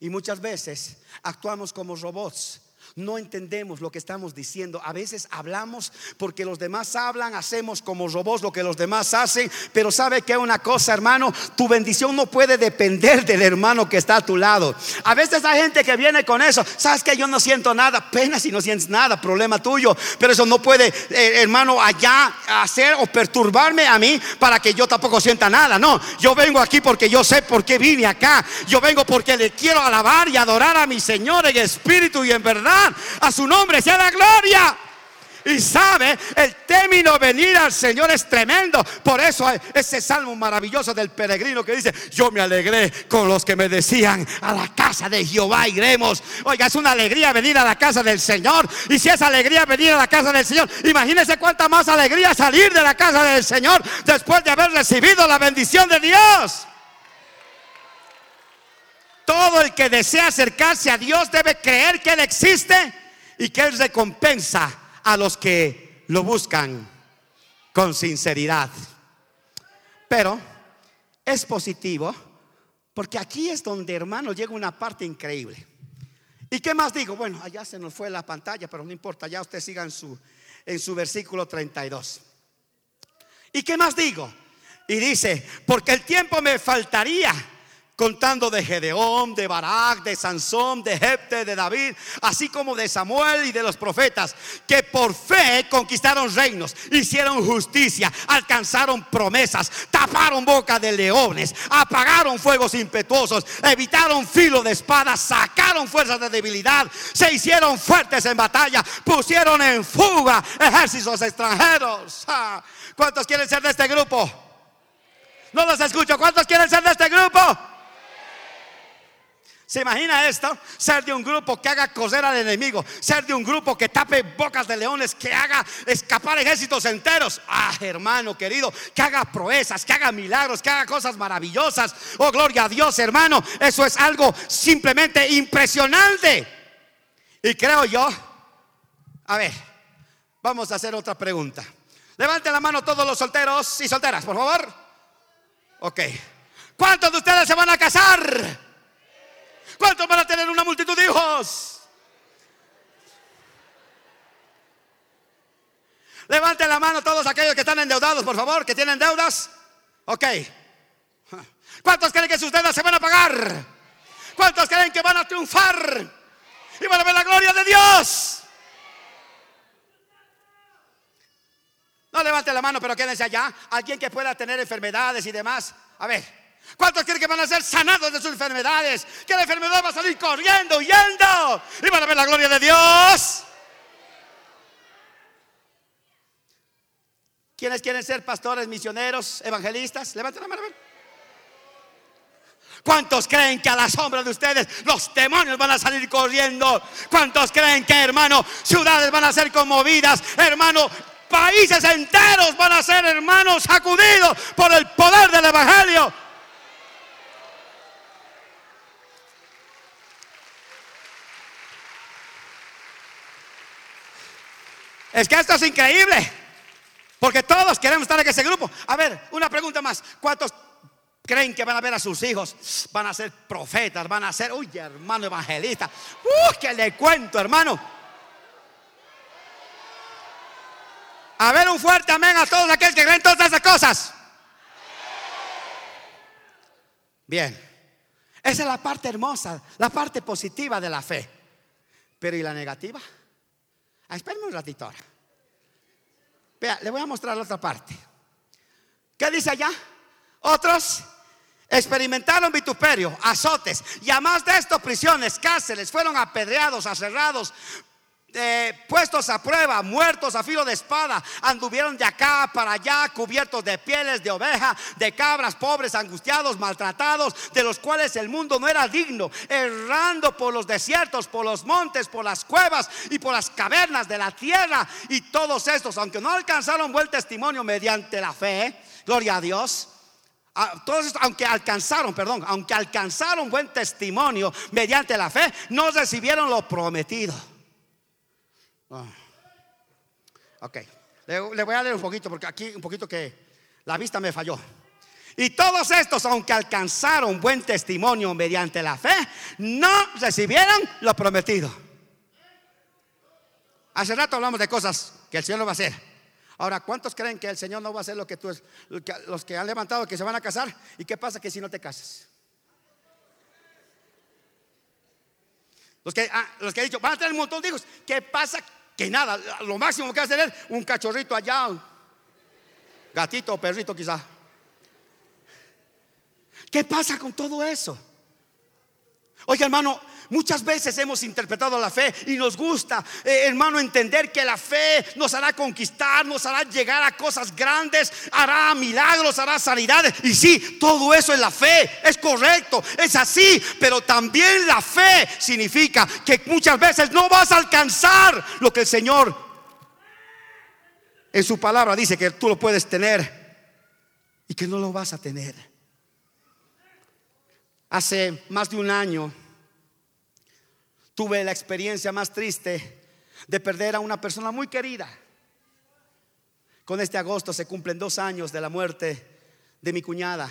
Y muchas veces actuamos como robots no entendemos lo que estamos diciendo. A veces hablamos porque los demás hablan, hacemos como robots lo que los demás hacen. Pero sabe que una cosa, hermano, tu bendición no puede depender del hermano que está a tu lado. A veces hay gente que viene con eso. Sabes que yo no siento nada, pena si no sientes nada, problema tuyo. Pero eso no puede, eh, hermano, allá hacer o perturbarme a mí para que yo tampoco sienta nada. No, yo vengo aquí porque yo sé por qué vine acá. Yo vengo porque le quiero alabar y adorar a mi Señor en espíritu y en verdad. A su nombre sea la gloria. Y sabe, el término venir al Señor es tremendo. Por eso ese salmo maravilloso del peregrino que dice, yo me alegré con los que me decían, a la casa de Jehová iremos. Oiga, es una alegría venir a la casa del Señor. Y si es alegría venir a la casa del Señor, imagínese cuánta más alegría salir de la casa del Señor después de haber recibido la bendición de Dios. Todo el que desea acercarse a Dios debe creer que Él existe y que Él recompensa a los que lo buscan con sinceridad. Pero es positivo porque aquí es donde, hermano, llega una parte increíble. ¿Y qué más digo? Bueno, allá se nos fue la pantalla, pero no importa, ya usted siga en su, en su versículo 32. ¿Y qué más digo? Y dice, porque el tiempo me faltaría contando de Gedeón, de Barak, de Sansón, de Jepte, de David, así como de Samuel y de los profetas, que por fe conquistaron reinos, hicieron justicia, alcanzaron promesas, taparon boca de leones, apagaron fuegos impetuosos, evitaron filo de espadas, sacaron fuerzas de debilidad, se hicieron fuertes en batalla, pusieron en fuga ejércitos extranjeros. Ah, ¿Cuántos quieren ser de este grupo? No los escucho. ¿Cuántos quieren ser de este grupo? ¿Se imagina esto? Ser de un grupo que haga coser al enemigo, ser de un grupo que tape bocas de leones, que haga escapar ejércitos enteros. Ah, hermano querido, que haga proezas, que haga milagros, que haga cosas maravillosas. Oh, gloria a Dios, hermano. Eso es algo simplemente impresionante. Y creo yo, a ver, vamos a hacer otra pregunta. Levanten la mano todos los solteros y solteras, por favor. Ok. ¿Cuántos de ustedes se van a casar? ¿Cuántos van a tener una multitud de hijos? Levanten la mano todos aquellos que están endeudados, por favor, que tienen deudas. Ok. ¿Cuántos creen que sus deudas se van a pagar? ¿Cuántos creen que van a triunfar? Y van a ver la gloria de Dios. No levanten la mano, pero quédense allá. Alguien que pueda tener enfermedades y demás. A ver, ¿Cuántos quieren que van a ser sanados de sus enfermedades? Que la enfermedad va a salir corriendo, huyendo y van a ver la gloria de Dios. ¿Quiénes quieren ser pastores, misioneros, evangelistas? Levanten la mano. ¿Cuántos creen que a la sombra de ustedes los demonios van a salir corriendo? ¿Cuántos creen que, hermano, ciudades van a ser conmovidas? Hermano, países enteros van a ser, hermanos, sacudidos por el poder del Evangelio. Es que esto es increíble. Porque todos queremos estar en ese grupo. A ver, una pregunta más. ¿Cuántos creen que van a ver a sus hijos, van a ser profetas, van a ser, uy, hermano evangelista. Uy, que le cuento, hermano. A ver un fuerte amén a todos aquellos que creen todas esas cosas. Bien, esa es la parte hermosa, la parte positiva de la fe. Pero ¿y la negativa? Ah, espérenme un ratito ahora. Vea, le voy a mostrar la otra parte. ¿Qué dice allá? Otros experimentaron vituperio, azotes y además de esto prisiones, cárceles, fueron apedreados, aserrados, eh, puestos a prueba, muertos a filo de espada, anduvieron de acá para allá, cubiertos de pieles de oveja, de cabras, pobres, angustiados, maltratados, de los cuales el mundo no era digno, errando por los desiertos, por los montes, por las cuevas y por las cavernas de la tierra. Y todos estos, aunque no alcanzaron buen testimonio mediante la fe, gloria a Dios. todos estos, aunque alcanzaron, perdón, aunque alcanzaron buen testimonio mediante la fe, no recibieron lo prometido. Ah. Ok, le, voy a leer un poquito porque aquí un poquito que la vista me falló. Y todos estos, aunque alcanzaron buen testimonio mediante la fe, no recibieron lo prometido. Hace rato hablamos de cosas que el Señor no va a hacer. Ahora, ¿cuántos creen que el Señor no va a hacer lo que tú, los que han levantado, que se van a casar? ¿Y qué pasa que si no te casas? Los que, ah, los que han dicho, van a tener un montón de hijos. ¿Qué pasa que nada, lo máximo que hacer es un cachorrito allá, gatito o perrito quizá. ¿Qué pasa con todo eso? Oye hermano, Muchas veces hemos interpretado la fe y nos gusta, eh, hermano, entender que la fe nos hará conquistar, nos hará llegar a cosas grandes, hará milagros, hará sanidades. Y sí, todo eso es la fe, es correcto, es así, pero también la fe significa que muchas veces no vas a alcanzar lo que el Señor en su palabra dice que tú lo puedes tener y que no lo vas a tener. Hace más de un año tuve la experiencia más triste de perder a una persona muy querida. Con este agosto se cumplen dos años de la muerte de mi cuñada.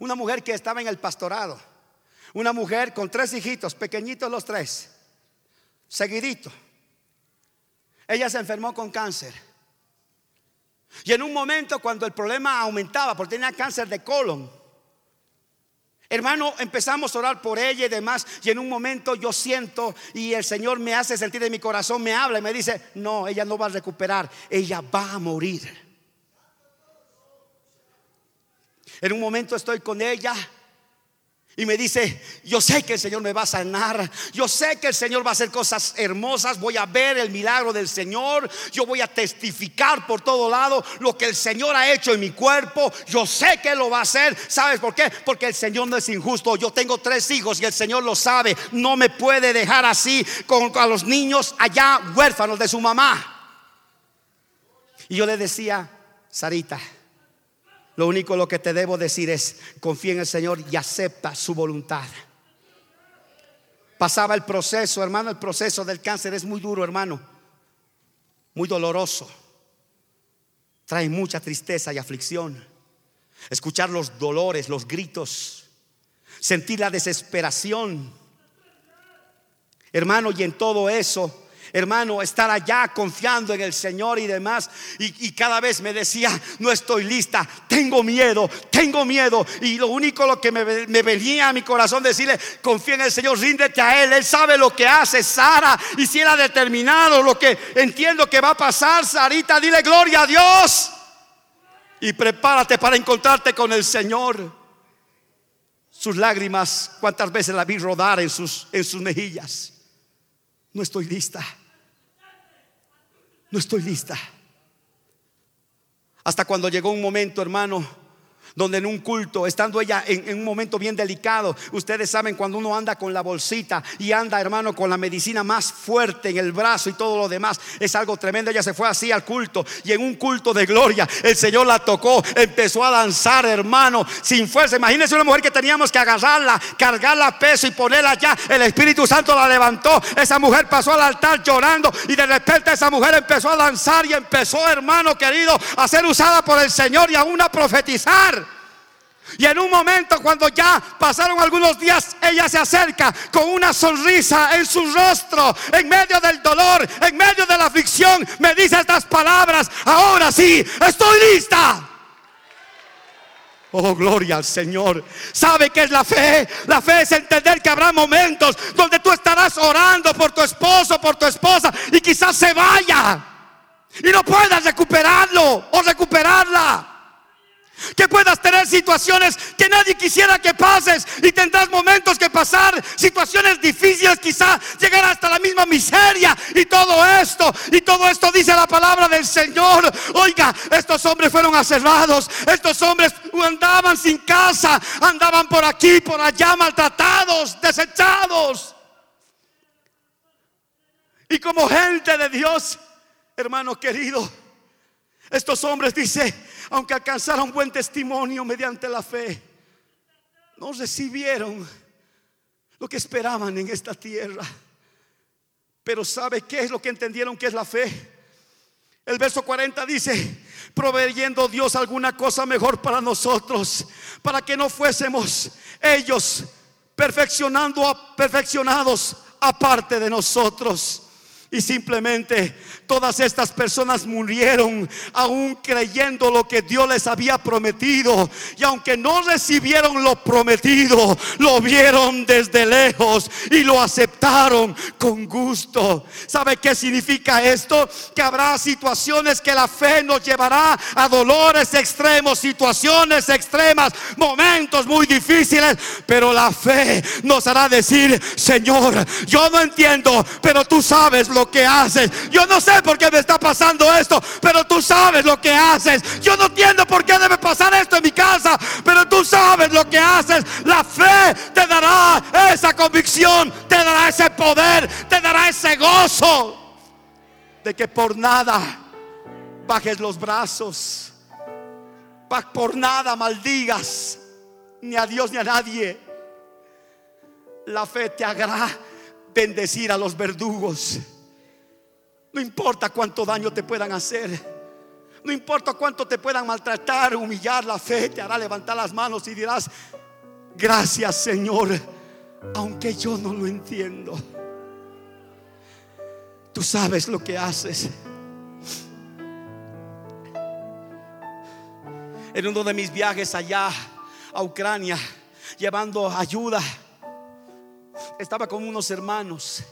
Una mujer que estaba en el pastorado. Una mujer con tres hijitos, pequeñitos los tres, seguidito. Ella se enfermó con cáncer. Y en un momento cuando el problema aumentaba, porque tenía cáncer de colon, Hermano, empezamos a orar por ella y demás. Y en un momento yo siento y el Señor me hace sentir en mi corazón, me habla y me dice, no, ella no va a recuperar, ella va a morir. En un momento estoy con ella y me dice, yo sé que el Señor me va a sanar, yo sé que el Señor va a hacer cosas hermosas, voy a ver el milagro del Señor, yo voy a testificar por todo lado lo que el Señor ha hecho en mi cuerpo, yo sé que lo va a hacer, ¿sabes por qué? Porque el Señor no es injusto, yo tengo tres hijos y el Señor lo sabe, no me puede dejar así con a los niños allá huérfanos de su mamá. Y yo le decía, Sarita, lo único lo que te debo decir es, confía en el Señor y acepta su voluntad. Pasaba el proceso, hermano, el proceso del cáncer es muy duro, hermano. Muy doloroso. Trae mucha tristeza y aflicción. Escuchar los dolores, los gritos. Sentir la desesperación. Hermano, y en todo eso hermano, estar allá confiando en el Señor y demás. Y, cada vez me decía, no estoy lista, tengo miedo, tengo miedo. Y lo único lo que me, venía a mi corazón decirle, confía en el Señor, ríndete a Él, Él sabe lo que hace, Sara. Y si ha determinado lo que entiendo que va a pasar, Sarita, dile gloria a Dios. Y prepárate para encontrarte con el Señor. Sus lágrimas, cuántas veces la vi rodar en sus, en sus mejillas. No estoy lista no estoy lista. Hasta cuando llegó un momento, hermano, donde en un culto, estando ella en, un momento bien delicado, ustedes saben cuando uno anda con la bolsita y anda, hermano, con la medicina más fuerte en el brazo y todo lo demás, es algo tremendo. Ella se fue así al culto y en un culto de gloria, el Señor la tocó, empezó a danzar, hermano, sin fuerza. Imagínense una mujer que teníamos que agarrarla, cargarla a peso y ponerla allá. El Espíritu Santo la levantó. Esa mujer pasó al altar llorando y de repente esa mujer empezó a danzar y empezó, hermano querido, a ser usada por el Señor y a una profetizar. Y en un momento cuando ya pasaron algunos días, ella se acerca con una sonrisa en su rostro, en medio del dolor, en medio de la aflicción, me dice estas palabras, ahora sí, estoy lista. Oh, gloria al Señor. ¿Sabe qué es la fe? La fe es entender que habrá momentos donde tú estarás orando por tu esposo, por tu esposa y quizás se vaya y no puedas recuperarlo o recuperarla. Que puedas tener situaciones que nadie quisiera que pases y tendrás momentos que pasar, situaciones difíciles, quizá llegar hasta la misma miseria y todo esto. Y todo esto dice la palabra del Señor. Oiga, estos hombres fueron aserrados, estos hombres andaban sin casa, andaban por aquí, por allá, maltratados, desechados. Y como gente de Dios, hermano querido, estos hombres, dice, aunque alcanzaron buen testimonio mediante la fe, no recibieron lo que esperaban en esta tierra. Pero ¿sabe qué es lo que entendieron que es la fe? El verso 40 dice, proveyendo Dios alguna cosa mejor para nosotros, para que no fuésemos ellos perfeccionando perfeccionados aparte de nosotros. Y simplemente todas estas personas murieron aún creyendo lo que Dios les había prometido. Y aunque no recibieron lo prometido, lo vieron desde lejos y lo aceptaron con gusto. ¿Sabe qué significa esto? Que habrá situaciones que la fe nos llevará a dolores extremos, situaciones extremas, momentos muy difíciles. Pero la fe nos hará decir, Señor, yo no entiendo, pero tú sabes lo que haces. Yo no sé por qué me está pasando esto, pero tú sabes lo que haces. Yo no entiendo por qué debe pasar esto en mi casa, pero tú sabes lo que haces. La fe te dará esa convicción, te dará ese poder, te dará ese gozo de que por nada bajes los brazos, por nada maldigas ni a Dios ni a nadie. La fe te hará bendecir a los verdugos. No importa cuánto daño te puedan hacer. No importa cuánto te puedan maltratar, humillar, la fe te hará levantar las manos y dirás, gracias Señor, aunque yo no lo entiendo. Tú sabes lo que haces. En uno de mis viajes allá a Ucrania, llevando ayuda, estaba con unos hermanos.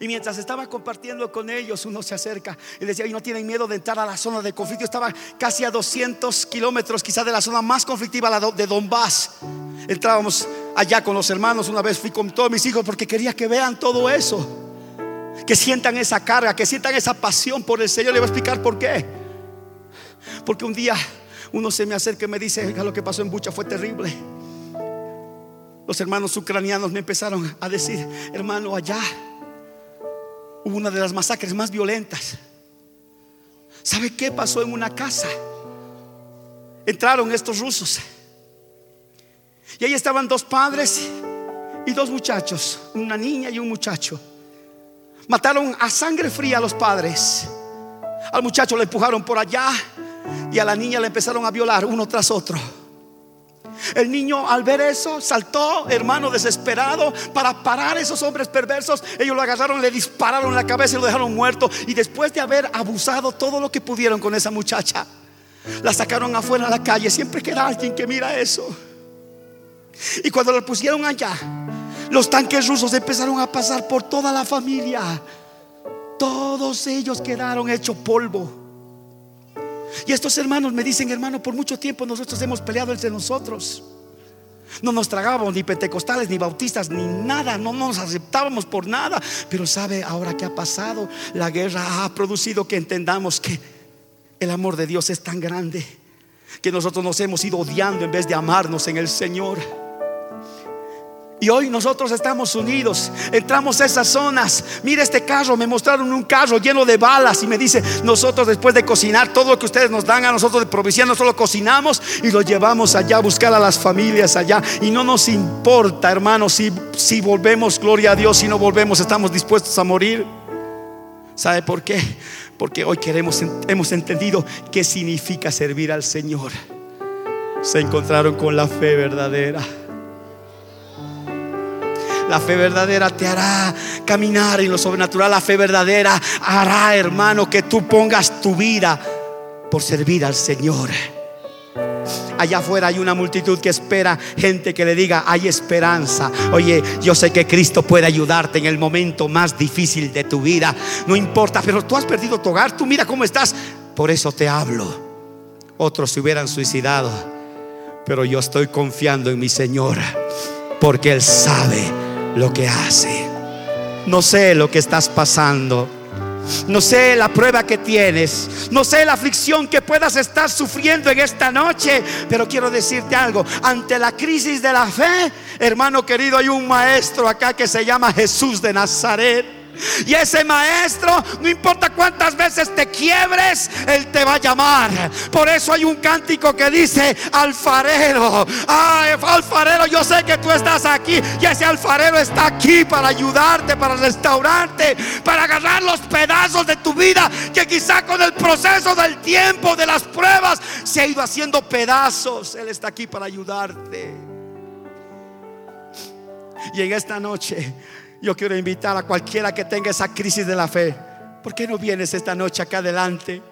Y mientras estaba compartiendo con ellos, uno se acerca y decía, y no tienen miedo de entrar a la zona de conflicto. Estaba casi a 200 kilómetros quizás de la zona más conflictiva, la de Donbass. Entrábamos allá con los hermanos, una vez fui con todos mis hijos porque quería que vean todo eso. Que sientan esa carga, que sientan esa pasión por el Señor. Le voy a explicar por qué. Porque un día uno se me acerca y me dice, lo que pasó en Bucha fue terrible. Los hermanos ucranianos me empezaron a decir, hermano, allá hubo una de las masacres más violentas. ¿Sabe qué pasó en una casa? Entraron estos rusos. Y ahí estaban dos padres y dos muchachos, una niña y un muchacho. Mataron a sangre fría a los padres. Al muchacho le empujaron por allá y a la niña le empezaron a violar uno tras otro. El niño al ver eso saltó, hermano, desesperado para parar esos hombres perversos. Ellos lo agarraron, le dispararon la cabeza y lo dejaron muerto. Y después de haber abusado todo lo que pudieron con esa muchacha, la sacaron afuera a la calle. Siempre queda alguien que mira eso. Y cuando la pusieron allá, los tanques rusos empezaron a pasar por toda la familia. Todos ellos quedaron hechos polvo. Y estos hermanos me dicen, hermano, por mucho tiempo nosotros hemos peleado entre nosotros. No nos tragábamos ni pentecostales, ni bautistas, ni nada. No nos aceptábamos por nada. Pero sabe, ahora que ha pasado, la guerra ha producido que entendamos que el amor de Dios es tan grande que nosotros nos hemos ido odiando en vez de amarnos en el Señor. Y hoy nosotros estamos unidos, entramos a esas zonas. Mira este carro, me mostraron un carro lleno de balas y me dice, nosotros después de cocinar todo lo que ustedes nos dan a nosotros de provisión, nosotros lo cocinamos y lo llevamos allá a buscar a las familias allá. Y no nos importa, hermanos, si, si volvemos, gloria a Dios, si no volvemos, estamos dispuestos a morir. ¿Sabe por qué? Porque hoy queremos, hemos entendido qué significa servir al Señor. se encontraron con la fe verdadera. La fe verdadera te hará caminar en lo sobrenatural. La fe verdadera hará, hermano, que tú pongas tu vida por servir al Señor. Allá afuera hay una multitud que espera gente que le diga, hay esperanza. Oye, yo sé que Cristo puede ayudarte en el momento más difícil de tu vida. No importa, pero tú has perdido tu hogar, tú mira cómo estás. Por eso te hablo. Otros se hubieran suicidado, pero yo estoy confiando en mi Señor, porque Él sabe lo que hace. No sé lo que estás pasando. No sé la prueba que tienes. No sé la aflicción que puedas estar sufriendo en esta noche. Pero quiero decirte algo. Ante la crisis de la fe, hermano querido, hay un maestro acá que se llama Jesús de Nazaret. Y ese maestro, no importa cuántas veces te quiebres, Él te va a llamar. Por eso hay un cántico que dice, alfarero, alfarero, yo sé que tú estás aquí. Y ese alfarero está aquí para ayudarte, para restaurarte, para agarrar los pedazos de tu vida que quizá con el proceso del tiempo, de las pruebas, se ha ido haciendo pedazos. Él está aquí para ayudarte. Y en esta noche yo quiero invitar a cualquiera que tenga esa crisis de la fe. ¿Por qué no vienes esta noche acá adelante?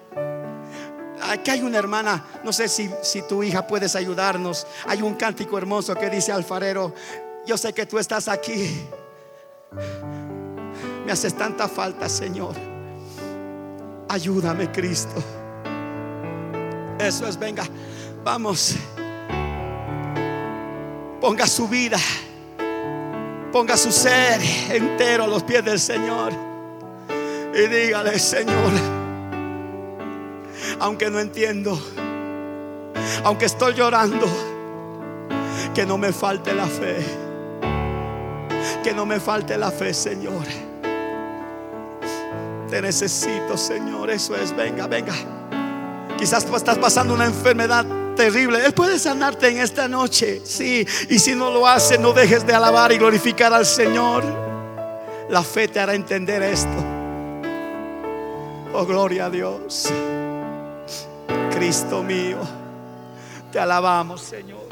Aquí hay una hermana, no sé si, si tu hija puedes ayudarnos. Hay un cántico hermoso que dice alfarero, yo sé que tú estás aquí. Me haces tanta falta, Señor. Ayúdame, Cristo. Eso es, venga, vamos. Ponga su vida ponga su ser entero a los pies del Señor y dígale, Señor, aunque no entiendo, aunque estoy llorando, que no me falte la fe, que no me falte la fe, Señor. Te necesito, Señor, eso es, venga, venga. Quizás tú estás pasando una enfermedad terrible. Él puede sanarte en esta noche, sí. Y si no lo hace, no dejes de alabar y glorificar al Señor. La fe te hará entender esto. Oh, gloria a Dios. Cristo mío, te alabamos, Señor.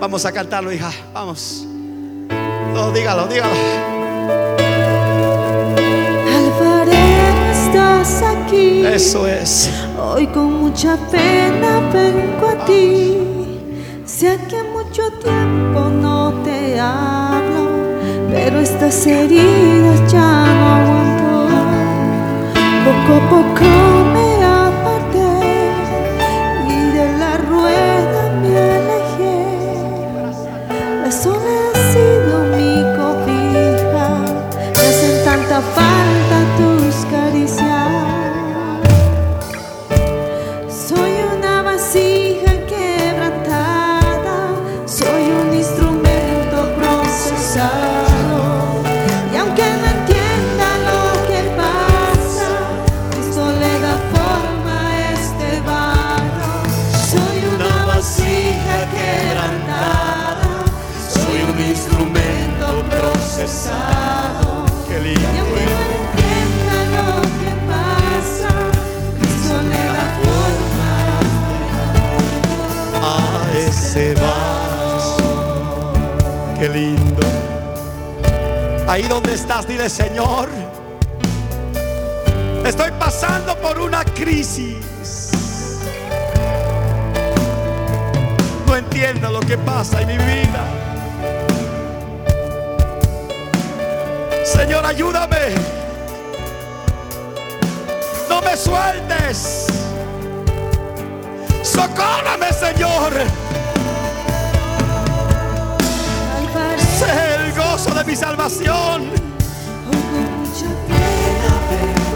Vamos a cantarlo, hija. Vamos. No, dígalo, dígalo. Alfarero, estás aquí. Eso es. Hoy con mucha pena vengo a ti. Sé que mucho tiempo no te hablo, pero estas heridas ya no aguanto. Poco a poco Ahí donde estás, dile Señor, estoy pasando por una crisis. No entiendo lo que pasa en mi vida. Señor, ayúdame. No me sueltes. Socórrame, Señor. El gozo de mi salvación.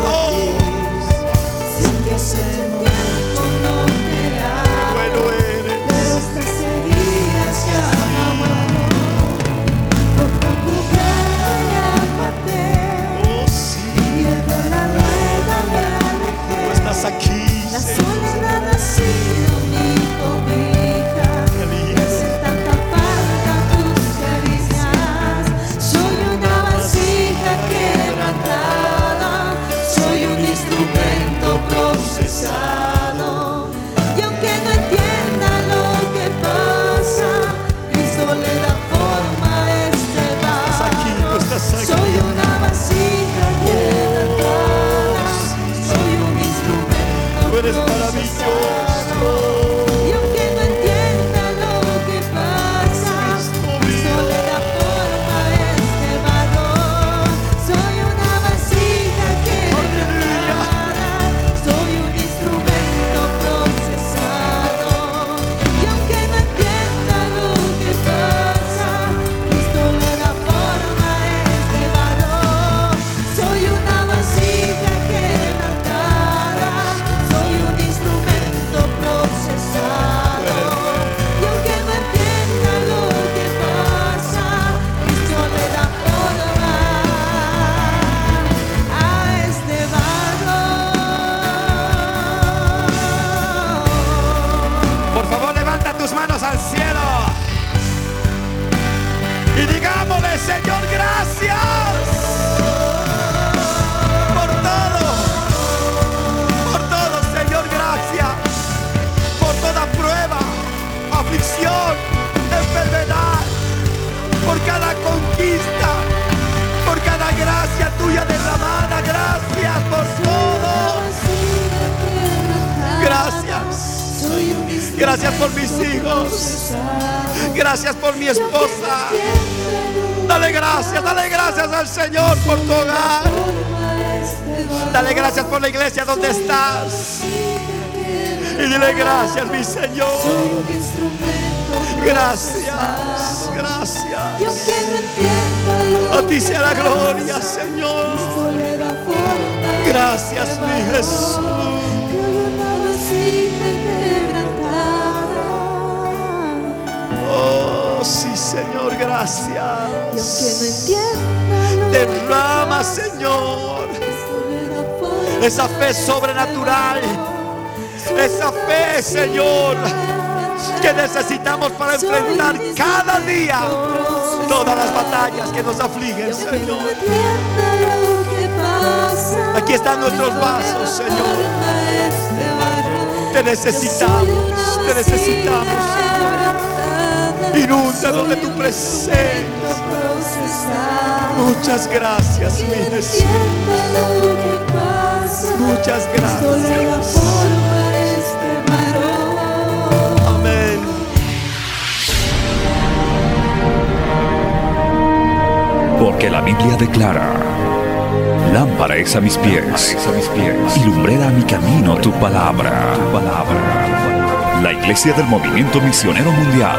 Oh, Señor por tu hogar. Dale gracias por la iglesia donde estás. Y dile gracias, mi Señor. Gracias, gracias. A ti sea la gloria, Señor. Gracias, mi Jesús. Oh, sí, Señor, gracias. Derrama, Señor, esa fe sobrenatural, esa fe, Señor, que necesitamos para enfrentar cada día todas las batallas que nos afligen, Señor. Aquí están nuestros vasos, Señor. Te necesitamos, te necesitamos. Inúndanos de tu presencia. Muchas gracias, mi Jesús. Muchas gracias. Amén. Porque la Biblia declara, lámpara es a mis pies, a y lumbrera a mi camino tu palabra. La Iglesia del Movimiento Misionero Mundial